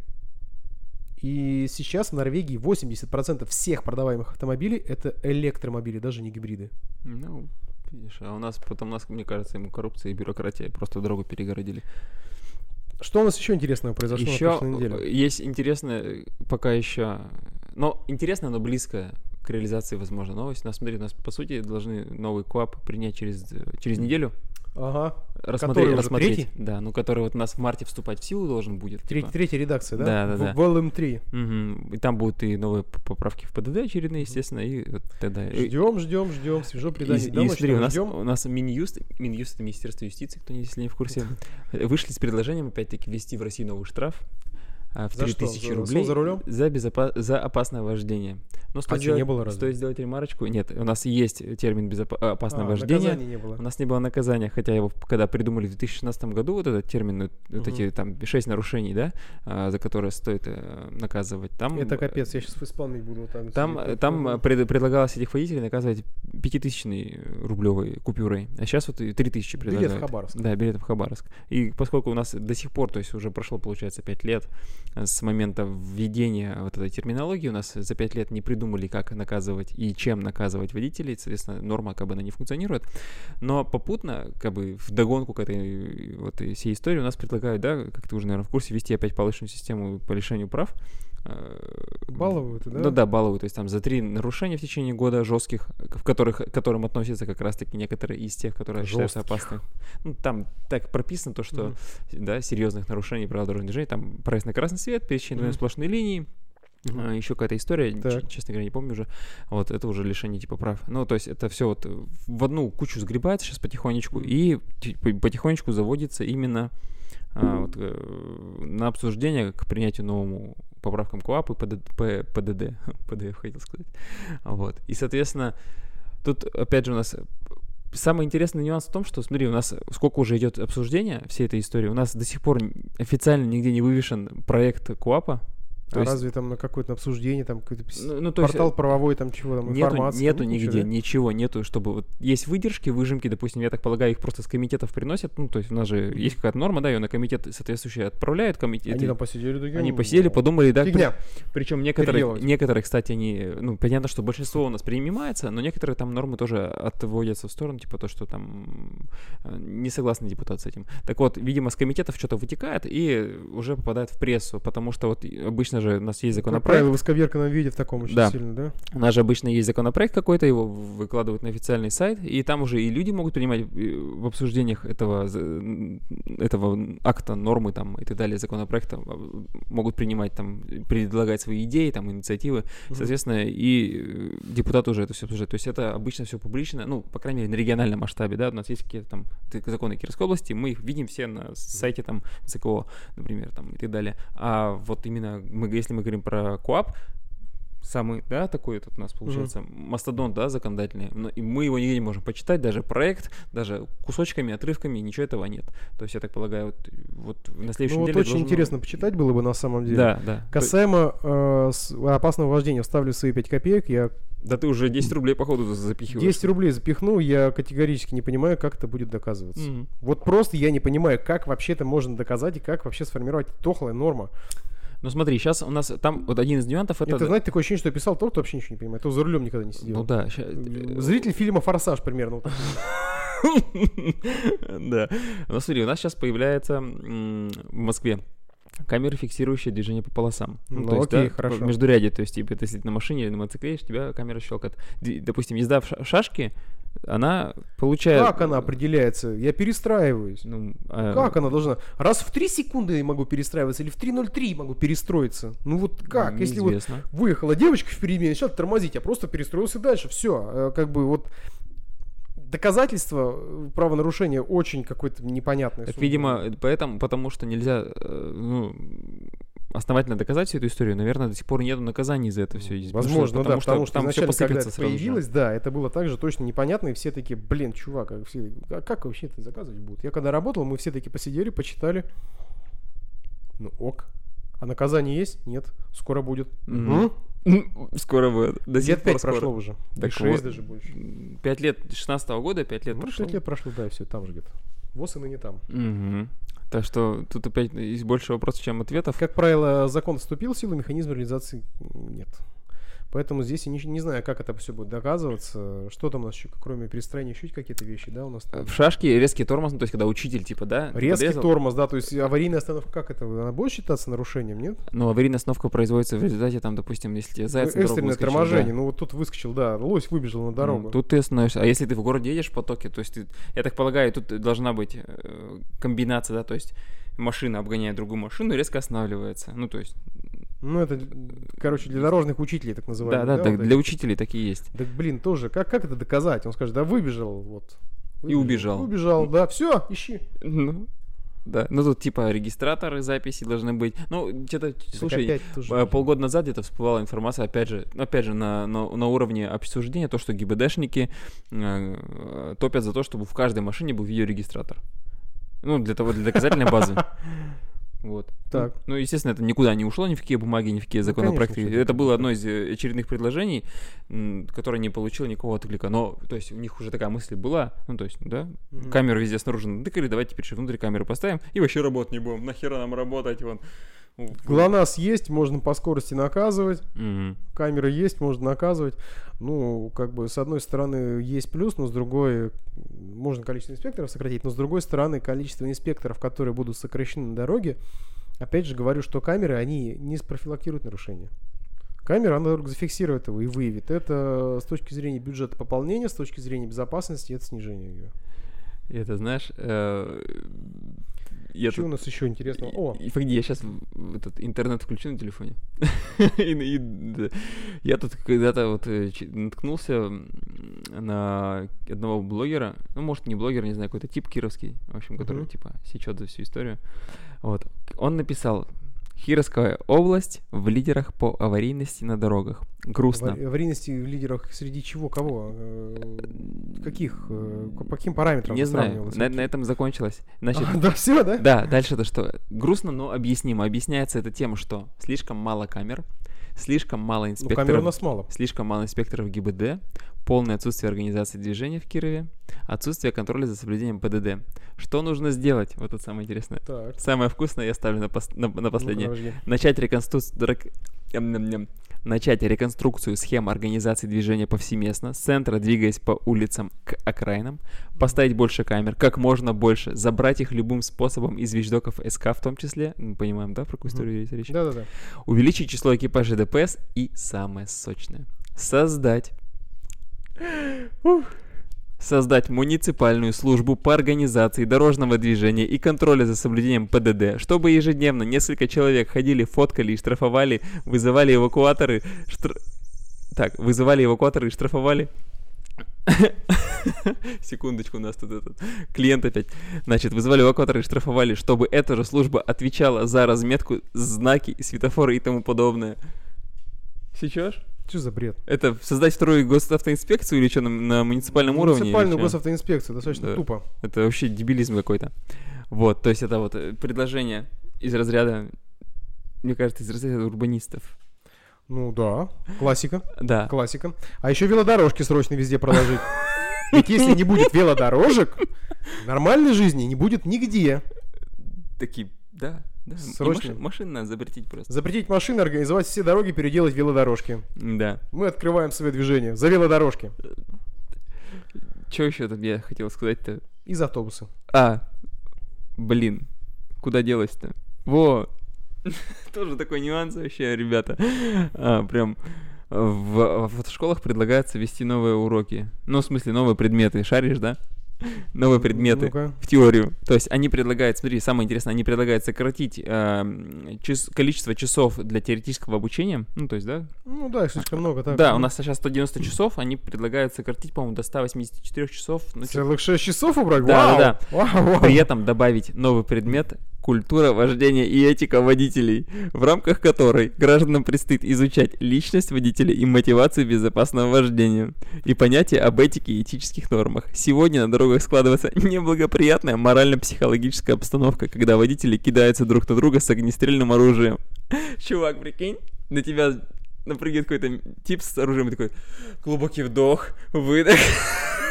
И сейчас в Норвегии 80% всех продаваемых автомобилей это электромобили, даже не гибриды.
Ну, видишь, а у нас потом, нас, мне кажется, ему коррупция и бюрократия просто дорогу перегородили.
Что у нас еще интересного произошло
еще
на прошлой неделе?
есть интересное, пока еще, но интересно, но близкое к реализации, возможно, новость. У нас, смотри, у нас, по сути, должны новый КОАП принять через, через неделю.
Ага.
Рассмотреть,
уже
рассмотреть,
третий?
да, ну который вот у нас в марте вступать в силу должен будет.
Треть-
типа.
Третья редакция, да?
Да, да,
В-
да.
В LM3.
Мгм. И там будут и новые поправки в ПДД очередные, естественно, и вот тогда. и-
Ждем, ждем, ждем, свежо
и,
предание.
и
Давно
смотри, у нас,
ждем.
у нас Минюст, Минюст это Министерство юстиции, кто не, если не в курсе, (laughs) вышли с предложением опять-таки ввести в Россию новый штраф в
За что?
3000
За-
рублей
за рулем?
за, безопа- за опасное вождение. Но стоит,
не
сделать,
было разве?
стоит сделать ремарочку. Нет, у нас есть термин безопа- опасное
А,
вождение.
не было.
У нас не было наказания, хотя его, когда придумали в 2016 году, вот этот термин, вот, эти там шесть нарушений, да, а, за которые стоит э, наказывать, там...
Это капец, я сейчас исполнить буду.
Там,
сидеть,
там э, пред- предлагалось этих водителей наказывать пятитысячной рублевой купюрой, а сейчас вот и три тысячи
Билет в
предлагают.
Хабаровск.
Да, билет в Хабаровск. И поскольку у нас до сих пор, то есть уже прошло, получается, пять лет с момента введения вот этой терминологии, у нас за пять лет не придумали, как наказывать и чем наказывать водителей, соответственно, норма как бы она не функционирует. Но попутно, как бы в догонку к этой вот всей истории у нас предлагают, да, как ты уже, наверное, в курсе, ввести опять повышенную систему по лишению прав.
Баловают, да?
Ну да, баловые, то есть там за три нарушения в течение года жестких, в которых, к которым относятся как раз-таки некоторые из тех, которые считаются
Жёстких.
опасны. Ну, там так прописано то, что,
Мгм.
да, серьезных нарушений правил дорожного движения, там проезд на красный свет, пересечение
Мгм.
сплошной линии,
Мгм.
еще какая-то история,
Так.
честно говоря, не помню уже. Вот это уже лишение типа прав. Ну, то есть это все вот в одну кучу сгребается сейчас потихонечку,
Мгм.
и ти- по- потихонечку заводится именно а, вот, э, на обсуждение к принятию новому поправкам КОАП и ПД, П- ПДД, (laughs) PDF хотел сказать. Вот. И, соответственно, тут, опять же, у нас самый интересный нюанс в том, что, смотри, у нас сколько уже идет обсуждения всей этой истории, у нас до сих пор официально нигде не вывешен проект КОАПа. То
А
есть-
разве там на какое-то обсуждение, там какой-то
ну, ну, то есть,
портал правовой, там чего там,
Нету,
информация?
нету
Ну,
нигде,
ничего, да?
ничего нету, чтобы вот есть выдержки, выжимки, допустим, я так полагаю, их просто с комитетов приносят, ну, то есть у нас же есть какая-то норма, да, ее на комитет соответствующий отправляют, комитет,
Они там посидели, такие,
они
«Ну,
посидели, подумали, да,
Фигня.
причем некоторые, некоторые, кстати, они, ну, понятно, что большинство у нас принимается, но некоторые там нормы тоже отводятся в сторону, типа то, что там э, не согласны депутат с этим. Так вот, видимо, с комитетов что-то вытекает и уже попадает в прессу, потому что вот обычно же у нас есть
Как
законопроект,
правило, в исковерканном виде в таком очень
Да.
сильно, да?
у нас же обычно есть законопроект какой-то, его выкладывают на официальный сайт, и там уже и люди могут принимать в обсуждениях этого, этого акта, нормы там и так далее, законопроекта, э, могут принимать там, предлагать свои идеи, там, инициативы,
Мгм.
соответственно, и депутаты уже это все обсуждают. То есть это обычно все публично, ну, по крайней мере, на региональном масштабе, да, у нас есть какие-то там законы Кировской области, мы их видим все на сайте там ЦКО, например, там и так далее. А вот именно мы, если мы говорим про КОАП, самый, да, такой этот у нас получается мастодон, да, законодательный, но и мы его нигде не можем почитать, даже проект, даже кусочками, отрывками, ничего этого нет. То есть я так полагаю, вот, вот на следующей
Ну вот
неделе
очень
должно-
интересно почитать было бы на самом деле.
Да, да.
Касаемо э, опасного вождения, вставлю свои 5 копеек. Я
Да ты уже 10 рублей походу за- запихиваешь.
10 рублей запихну, я категорически не понимаю, как это будет доказываться.
Мгм.
Вот просто я не понимаю, как вообще это можно доказать и как вообще сформировать тохлая норма.
Ну смотри, сейчас у нас там вот один из нюансов это...
Это, знаете, такое ощущение, что я писал тот, кто вообще ничего не понимает. То за рулем никогда не сидел.
Ну да, ща-
Зритель фильма «Форсаж» примерно. вот. (laughs)
Да. Ну смотри, у нас сейчас появляется в Москве камеры, фиксирующие движение по полосам.
Ну,
то есть,
окей,
да,
хорошо.
по междурядье, то есть, типа, ты если на машине или на мотоцикле тебя камера щелкает. Допустим, езда в ша- шашке, она получает...
Как она определяется? Я перестраиваюсь.
Ну, а,
Как она должна? Раз в 3 секунды я могу перестраиваться или в 3.03 могу перестроиться? Ну вот как? Если вот
неизвестно.
выехала девочка впереди меня, начала тормозить, я просто перестроился дальше. Все, как бы вот доказательство э, правонарушения очень какое-то непонятное.
Так, видимо, поэтому, потому что нельзя э, ну, основательно доказать всю эту историю, наверное, до сих пор нет наказаний за это все.
Возможно, да, потому что
там все
когда это
сразу же.
появилось, да, это было также точно непонятно, и все такие, блин, чувак, а, все, а как вообще это заказывать будут? Я когда работал, мы все таки посидели, почитали. Ну ок. А наказание есть? Нет. Скоро будет. М? (laughs)
Скоро будет. До
Лет пять
скоро.
прошло уже.
Так
И шесть
вот.
даже больше.
Пять лет, 16 года, пять лет
Ну,
прошло.
пять лет прошло, да, и все, там же где-то. ВОЗ и ныне там.
Угу. Так что тут опять есть больше вопросов, чем ответов.
Как правило, закон вступил в силу, механизма реализации нет. Поэтому здесь я не, не знаю, как это все будет доказываться. Что там у нас еще, кроме перестроения, еще какие-то вещи, да, у нас там?
В шашке резкий тормоз, ну, то есть когда учитель, типа, да?
Резкий подрезал. тормоз, да, то есть аварийная остановка, как это, она будет считаться нарушением, нет?
Ну, аварийная остановка производится в результате, там, допустим, если тебе заяц
на Экстренное выскочил, торможение, да. ну вот тут выскочил, да, лось выбежал на дорогу. Ну,
тут ты остановишься. А если ты в городе едешь в потоке, то есть, ты, я так полагаю, тут должна быть э, комбинация, да, то есть машина обгоняет другую машину резко останавливается. Ну, то есть
ну, это, короче, для дорожных учителей, так называемых.
Да, да, да так, для учителей такие есть.
Так, блин, тоже, как, как это доказать? Он скажет, да выбежал, вот.
Выбежал, и убежал.
Убежал, да, все, ищи.
Ну, да, ну тут типа регистраторы записи должны быть. Ну, где-то, слушай, э, полгода назад где-то всплывала информация, опять же, опять же, на, на, на уровне обсуждения, то, что ГИБДшники э, топят за то, чтобы в каждой машине был видеорегистратор. Ну, для того, для доказательной базы. (laughs) Вот. Так. Ну, ну, естественно, это никуда не ушло, ни в какие бумаги, ни в какие законопроекты. Ну, конечно, это было одно из э, очередных предложений, которое не получило никакого отклика. Но, то есть, у них уже такая мысль была, ну, то есть, да, угу. камеры везде снаружи натыкали, давайте теперь внутри камеры поставим и вообще работать не будем. Нахера нам работать, вон.
ГЛОНАСС есть, можно по скорости наказывать. Угу. Камеры есть, можно наказывать. Ну, как бы, с одной стороны, есть плюс, но с другой, можно количество инспекторов сократить, но с другой стороны, количество инспекторов, которые будут сокращены на дороге, опять же говорю, что камеры, они не спрофилактируют нарушения. Камера, она только зафиксирует его и выявит. Это с точки зрения бюджета пополнения, с точки зрения безопасности, это снижение ее.
Это, знаешь, э,
я Что тут... у нас еще интересного? О!
И, погоди, я сейчас этот интернет включу на телефоне. (laughs) Я тут когда-то вот э, наткнулся на одного блогера, ну, может, не блогер, не знаю, какой-то тип кировский, в общем, который, типа, сечет за всю историю. Вот. Он написал, Хировская область в лидерах по аварийности на дорогах. Грустно.
Аварийности в лидерах среди чего? Кого? Э, каких? Э, по каким параметрам?
Не знаю. На, на этом закончилось.
Значит, а, (laughs) да, все, да?
Да, дальше это что? Грустно, но объяснимо. Объясняется это тем, что слишком мало камер, слишком мало инспекторов. Ну, камер у
нас мало.
Слишком мало инспекторов ГИБД, полное отсутствие организации движения в Кирове, отсутствие контроля за соблюдением ПДД. Что нужно сделать? Вот это самое интересное. Так. Самое вкусное я ставлю на, пос- на, на последнее. Ну, Начать реконструкцию начать реконструкцию схем организации движения повсеместно, с центра двигаясь по улицам к окраинам, поставить больше камер, как можно больше, забрать их любым способом из вещдоков СК в том числе, мы понимаем, да, про какую историю mm-hmm. речь?
Да-да-да.
Увеличить число экипажей ДПС и самое сочное, создать создать муниципальную службу по организации дорожного движения и контроля за соблюдением ПДД, чтобы ежедневно несколько человек ходили, фоткали и штрафовали, вызывали эвакуаторы, штр... так, вызывали эвакуаторы и штрафовали (laughs) Секундочку, у нас тут этот клиент опять. Значит, вызывали эвакуаторы и штрафовали, чтобы эта же служба отвечала за разметку, знаки, светофоры и тому подобное. Сейчас?
Что за бред?
Это создать вторую госавтоинспекцию или что, на, на муниципальном уровне?
Муниципальную госавтоинспекцию, достаточно да. тупо.
Это вообще дебилизм какой-то. Вот, то есть это вот э, предложение из разряда, мне кажется, из разряда урбанистов.
Ну да, классика.
Да.
Классика. А еще велодорожки срочно везде проложить. Ведь если не будет велодорожек, нормальной жизни не будет нигде.
Такие, да, да, Срочно. Машин, машин надо запретить просто.
Запретить машины, организовать все дороги, переделать велодорожки.
Да.
Мы открываем свое движение за велодорожки.
Что еще там я хотел сказать-то?
Из автобуса.
А, блин, куда делось-то? Во, (laughs) тоже такой нюанс вообще, ребята. А, прям в, в школах предлагается вести новые уроки. Ну, в смысле, новые предметы. Шаришь, да? (laughs) новые предметы ну в теорию. То есть они предлагают, смотри, самое интересное, они предлагают сократить э, час, количество часов для теоретического обучения. Ну, то есть, да?
Ну да, слишком много. Так.
Да, у нас сейчас 190 часов, они предлагают сократить, по-моему, до 184 часов.
Ну, Целых 6 часов убрать?
Да, вау! да, да. Вау, вау. При этом добавить новый предмет культура вождения и этика водителей, в рамках которой гражданам предстоит изучать личность водителя и мотивацию безопасного вождения, и понятие об этике и этических нормах. Сегодня на дорогах складывается неблагоприятная морально-психологическая обстановка, когда водители кидаются друг на друга с огнестрельным оружием. (laughs) Чувак, прикинь, на тебя напрыгивает какой-то тип с оружием и такой глубокий вдох, выдох.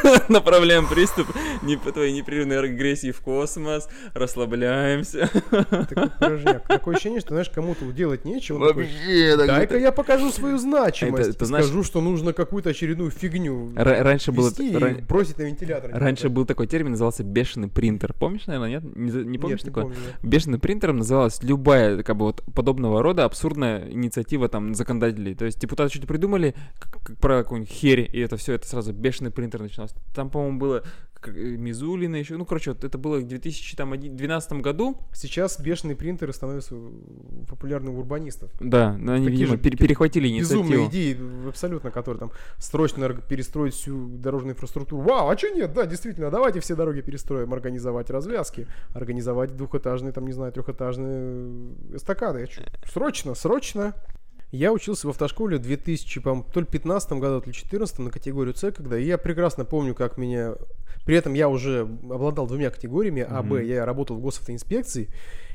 (laughs) направляем приступ не по твоей непрерывной агрессии в космос, расслабляемся.
Такой порожняк. Такое ощущение, что, знаешь, кому-то делать нечего. такой,
Вообще, так
Дай-ка я покажу свою значимость.
Это- знаешь-
Скажу, что нужно какую-то очередную фигню
Ра- раньше было
бросить на вентилятор.
Раньше был такой термин, назывался бешеный принтер. Помнишь, наверное, нет? Не, не помнишь
Нет,
такое?
помню, нет.
Бешеным принтером называлась любая, как бы вот подобного рода абсурдная инициатива там законодателей. То есть депутаты что-то придумали как- как про какую-нибудь херь, и это все, это сразу бешеный принтер начинался. Там, по-моему, было э, Мизулина еще, ну, короче, вот это было в 2012 году.
Сейчас бешеные принтеры становятся популярны у урбанистов.
Да, но они,
Такие
видимо,
же
пере- перехватили инициативу.
Безумные идеи, абсолютно, которые там срочно перестроить всю дорожную инфраструктуру. Вау, а что нет? Да, действительно, давайте все дороги перестроим, организовать развязки, организовать двухэтажные, там, не знаю, трехэтажные э, эстакады. Срочно, срочно. Я учился в автошколе в 2000, по-моему, то ли 15 году, то ли 14 на категорию С, когда и я прекрасно помню, как меня... При этом я уже обладал двумя категориями, А, Б.
Мгм.
Я работал в госавтоинспекции,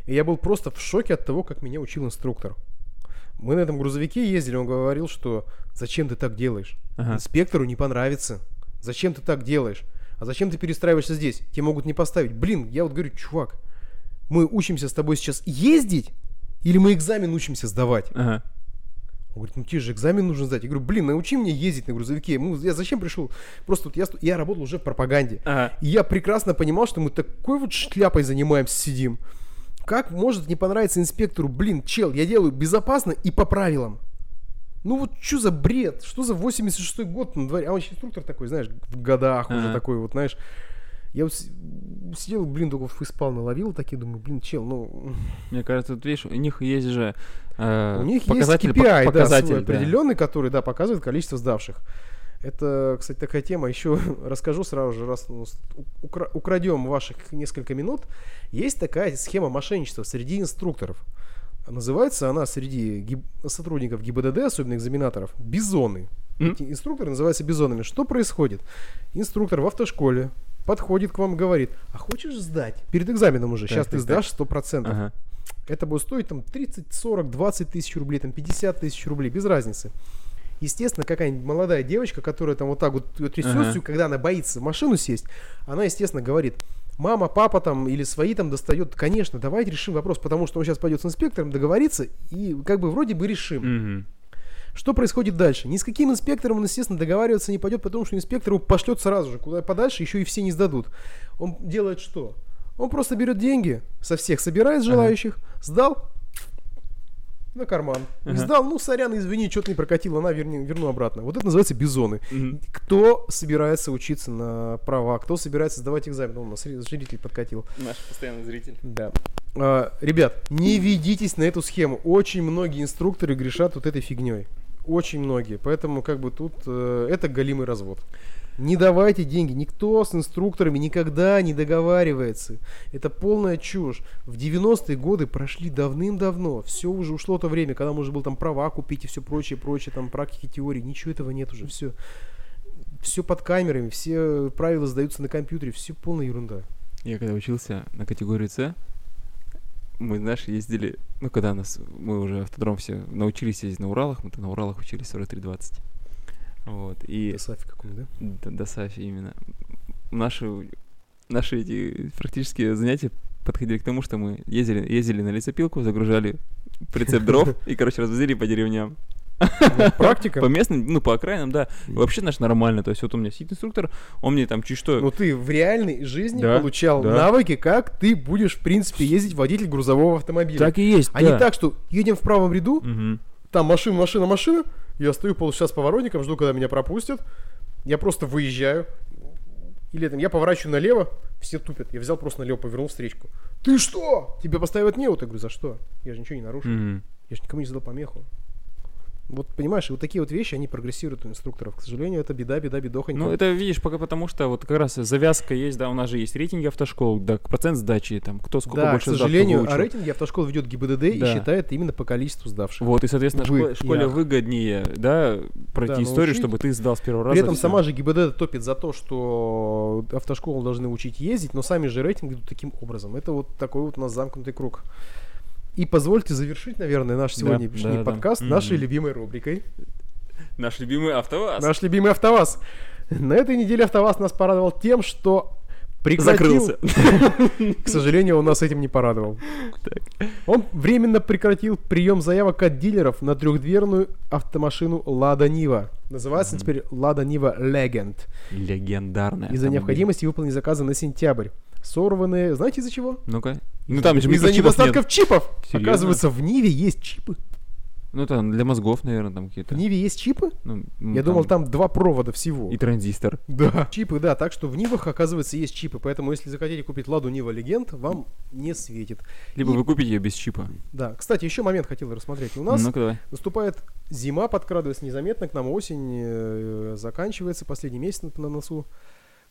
и я был просто в шоке от того, как меня учил инструктор. Мы на этом грузовике ездили, он говорил, что зачем ты так делаешь?
Ага.
Инспектору не понравится. Зачем ты так делаешь? А зачем ты перестраиваешься здесь? Тебе могут не поставить. Блин, я вот говорю, чувак, мы учимся с тобой сейчас ездить или мы экзамен учимся сдавать?
Ага.
Он говорит, ну тебе же экзамен нужно сдать. Я говорю, блин, научи меня ездить на грузовике. Я зачем пришел? Просто вот я, я работал уже в пропаганде.
Ага.
И я прекрасно понимал, что мы такой вот шляпой занимаемся, сидим. Как может не понравиться инспектору? Блин, чел, я делаю безопасно и по правилам. Ну вот что за бред? Что за 86-й год на дворе? А он еще инструктор такой, знаешь, в годах уже
Ага.
такой вот, знаешь. Я вот сидел, блин, только фейспал наловил, такие думаю, блин, чел, ну...
Мне кажется, тут, видишь, у них есть же э,
У них
показатель,
есть KPI,
пок-
да,
показатель,
свой
да.
определенный, который, да, показывает количество сдавших. Это, кстати, такая тема. Еще (laughs) расскажу сразу же, раз ну, укра- украдем ваших несколько минут. Есть такая схема мошенничества среди инструкторов. Называется она среди гиб- сотрудников ГИБДД, особенно экзаменаторов, бизоны. Эти инструкторы называются бизонами. Что происходит? Инструктор в автошколе подходит к вам говорит, а хочешь сдать? Перед экзаменом уже,
Так,
сейчас
так,
ты сдашь 100%.
Ага.
Это будет стоить там 30, 40, 20 тысяч рублей, там 50 тысяч рублей, без разницы. Естественно, какая-нибудь молодая девочка, которая там вот так вот её трясётся,
Ага.
когда она боится в машину сесть, она, естественно, говорит, мама, папа там или свои там достает, конечно, давайте решим вопрос, потому что он сейчас пойдет с инспектором договориться и как бы вроде бы решим.
Мгм.
Что происходит дальше? Ни с каким инспектором он, естественно, договариваться не пойдет, потому что инспектор его пошлет сразу же куда подальше, еще и все не сдадут. Он делает что? Он просто берет деньги со всех, собирает
Ага.
желающих, сдал на карман. Не
Ага.
сдал, ну, сорян, извини, что-то не прокатило, на, верни, верну обратно. Вот это называется бизоны.
Мгм.
Кто собирается учиться на права, кто собирается сдавать экзамен? Он у нас зритель подкатил.
Наш постоянный зритель.
Да. А, ребят, не ведитесь на эту схему. Очень многие инструкторы грешат вот этой фигней. Очень многие. Поэтому как бы тут э, это галимый развод. Не давайте деньги. Никто с инструкторами никогда не договаривается. Это полная чушь. В 90-е годы прошли давным-давно. Все уже ушло то время, когда можно было там права купить и все прочее, прочее, там практики, теории. Ничего этого нет уже. Все. Все под камерами, все правила сдаются на компьютере. Все полная ерунда.
Я когда учился на категории С, мы, знаешь, ездили, ну, когда нас, мы уже автодром все научились ездить на Уралах, мы-то на Уралах учились 4320. Вот, и...
Сафи какой-нибудь, да?
Да, до Сафи именно. Наши, наши эти практические занятия подходили к тому, что мы ездили, ездили на лесопилку, загружали прицеп дров (laughs) и, короче, развозили по деревням.
Вот (laughs) Практика.
По местным, ну, по окраинам, да. Вообще, наш нормально. То есть, вот у меня сидит инструктор, он мне там чуть что...
Но ты в реальной жизни
Да,
получал
да.
навыки, как ты будешь, в принципе, ездить водитель грузового автомобиля.
так и есть,
а не
да.
так, что едем в правом ряду,
Мгм.
там машина, машина, машина, я стою полчаса с поворотником, жду, когда меня пропустят, я просто выезжаю, или там я поворачиваю налево, все тупят, я взял просто налево, повернул встречку. Ты что? Тебе поставят неуд? Я говорю, за что? Я же ничего не нарушил,
Мгм.
я же никому не задал помеху. Вот понимаешь, и вот такие вот вещи, они прогрессируют у инструкторов. К сожалению, это беда, беда, бедохонька.
Ну, это, видишь, пока потому что вот как раз завязка есть, да, у нас же есть рейтинги автошкол, да, процент сдачи, там, кто сколько
да,
больше
к
сдал, кто
сожалению,
выучил.
а рейтинги автошкол ведет ГИБДД и
Да.
считает именно по количеству сдавших.
Вот, и, соответственно,
Вы,
школе, школе
я.
выгоднее, да, пройти
Да,
историю,
научить.
чтобы ты сдал с первого раза.
При этом
всё.
сама же ГИБДД топит за то, что автошколы должны учить ездить, но сами же рейтинги идут таким образом. Это вот такой вот у нас замкнутый круг. И позвольте завершить, наверное, наш
Да,
сегодняшний
да, да.
подкаст
Мгм.
нашей любимой рубрикой.
Наш любимый АвтоВАЗ.
Наш любимый АвтоВАЗ. На этой неделе АвтоВАЗ нас порадовал тем, что прекратил...
Закрылся. (laughs)
К сожалению, он нас этим не порадовал. Он временно прекратил прием заявок от дилеров на трехдверную автомашину Лада Нива. Называется
Мгм.
теперь Лада Нива Legend.
Легендарная.
Из-за необходимости выполнить заказы на сентябрь. Сорванные, знаете из-за чего?
Ну-ка. Ну там же
Из-за
микрочипов нет.
недостатков чипов.
Серьезно?
Оказывается, в Ниве есть чипы.
Ну там для мозгов, наверное, там какие-то.
В Ниве есть чипы?
Ну, м,
Я думал, там два провода всего.
И транзистор.
Да. (laughs) Чипы, да. Так что в Нивах, оказывается, есть чипы. Поэтому, если захотите купить Ладу Нива Легенд, вам не светит.
Либо
И-
вы купите ее без чипа.
Да. Кстати, еще момент хотел рассмотреть. У нас
Ну-ка давай.
наступает зима, подкрадывается незаметно, к нам осень э, заканчивается, последний месяц на носу.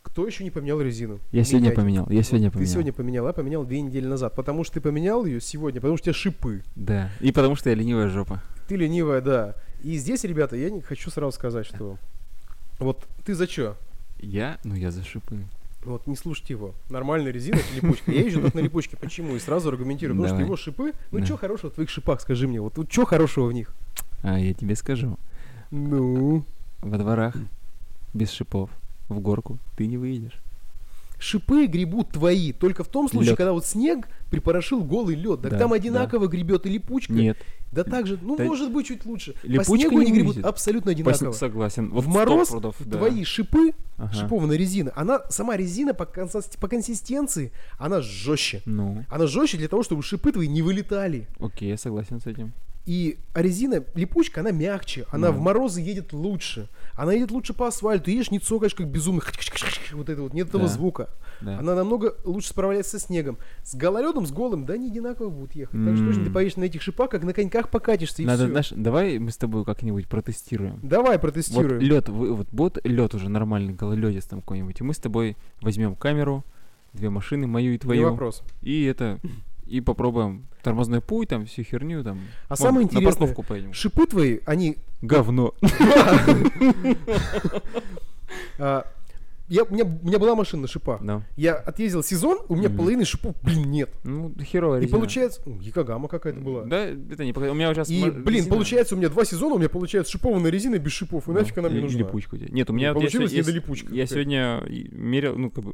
Кто еще не поменял резину?
Я сегодня
Меняйте.
поменял. Я сегодня
Ты
поменял.
сегодня поменял, я поменял две недели назад. Потому что ты поменял ее сегодня, потому что у тебя шипы.
Да. И потому что я ленивая жопа.
Ты ленивая, да. И здесь, ребята, я не хочу сразу сказать, что вот ты за что?
Я? Ну я за шипы.
Вот не слушайте его. Нормальная резина это липучка. Я езжу только на липучке. Почему? И сразу аргументирую. Потому что
Давай.
его шипы. Ну
Да.
что хорошего в твоих шипах, скажи мне. Вот, вот что хорошего в них?
А я тебе скажу.
Ну.
Во дворах без шипов в горку ты не выедешь.
Шипы гребут твои только в том случае,
Лёд.
когда вот снег припорошил голый лед. Так
Да,
там
да.
одинаково гребет и липучка.
Нет.
Да так же, ну
Да-
может быть чуть лучше. По
Липучка
снегу
не
они гребут абсолютно одинаково.
Согласен. Вот
в мороз
сто пудов, да.
твои шипы
Ага.
шипованная резина, она сама резина по, консис- по консистенции, она жестче.
Ну,
Она жестче для того, чтобы шипы твои не вылетали.
окей, я согласен с этим.
И а резина, липучка, она мягче, она
Ну.
в морозы едет лучше. Она едет лучше по асфальту, ты едешь, не цокаешь, как безумно. Вот это вот, нет этого
Да.
звука.
Да.
Она намного лучше справляется со снегом. С гололедом, с голым, да, не одинаково будут ехать. Так что точно ты поедешь на этих шипах, как на коньках покатишься, и
Надо,
всё.
знаешь, давай мы с тобой как-нибудь протестируем.
Давай
Вот
протестируем.
лед, вот будет лед уже нормальный, гололедец там какой-нибудь, и мы с тобой возьмем камеру, две машины, мою и
Не
твою,
вопрос.
и это, и попробуем тормозной путь, там всю херню, там.
А
Вон,
самое
На
интересное,
парковку поедем.
шипы твои, они...
Говно. (laughs)
а, я, у, меня, у меня была машина на шипах.
Да.
Я отъездил сезон, у меня
Мгм.
половины шипов, блин, нет.
Ну, херовая
И
резина.
получается... ну, Якогама какая-то была.
Да, это не У меня сейчас...
И,
ма-
блин,
резина-
получается, у меня два сезона, у меня получается шипованная резина без шипов. И
Да,
нафиг она мне нужна?
липучка у тебя. Нет, у меня...
Ну,
вот я
получилась
я Я сегодня мерил, ну, как бы...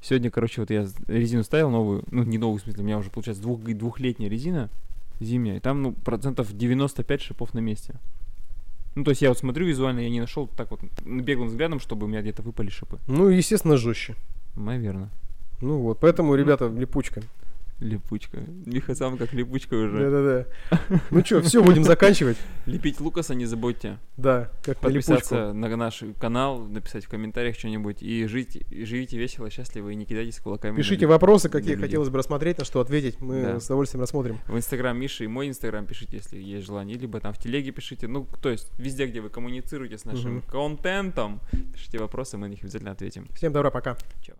Сегодня, короче, вот я резину ставил новую, ну, не новую, в смысле, у меня уже, получается, двух, двухлетняя резина зимняя, и там, ну, процентов 95 шипов на месте. Ну, то есть я вот смотрю визуально, я не нашел так вот беглым взглядом, чтобы у меня где-то выпали шипы.
Ну, естественно, жестче.
Наверное.
Ну вот, поэтому, ребята, липучка.
Липучка. Миха сам как липучка уже.
Да-да-да. Ну что, все, будем заканчивать.
Лепить Лукаса не забудьте.
Да, как.
Подписаться на наш канал, написать в комментариях что-нибудь. И жить, и живите весело, счастливо и не кидайтесь кулаками.
Пишите вопросы, какие хотелось бы рассмотреть, на что ответить. Мы
Да.
с удовольствием рассмотрим.
В инстаграм Миши и мой инстаграм пишите, если есть желание. Либо там в телеге пишите. Ну, то есть везде, где вы коммуницируете с нашим контентом, пишите вопросы, мы на них обязательно ответим.
Всем добра, пока.
Чао.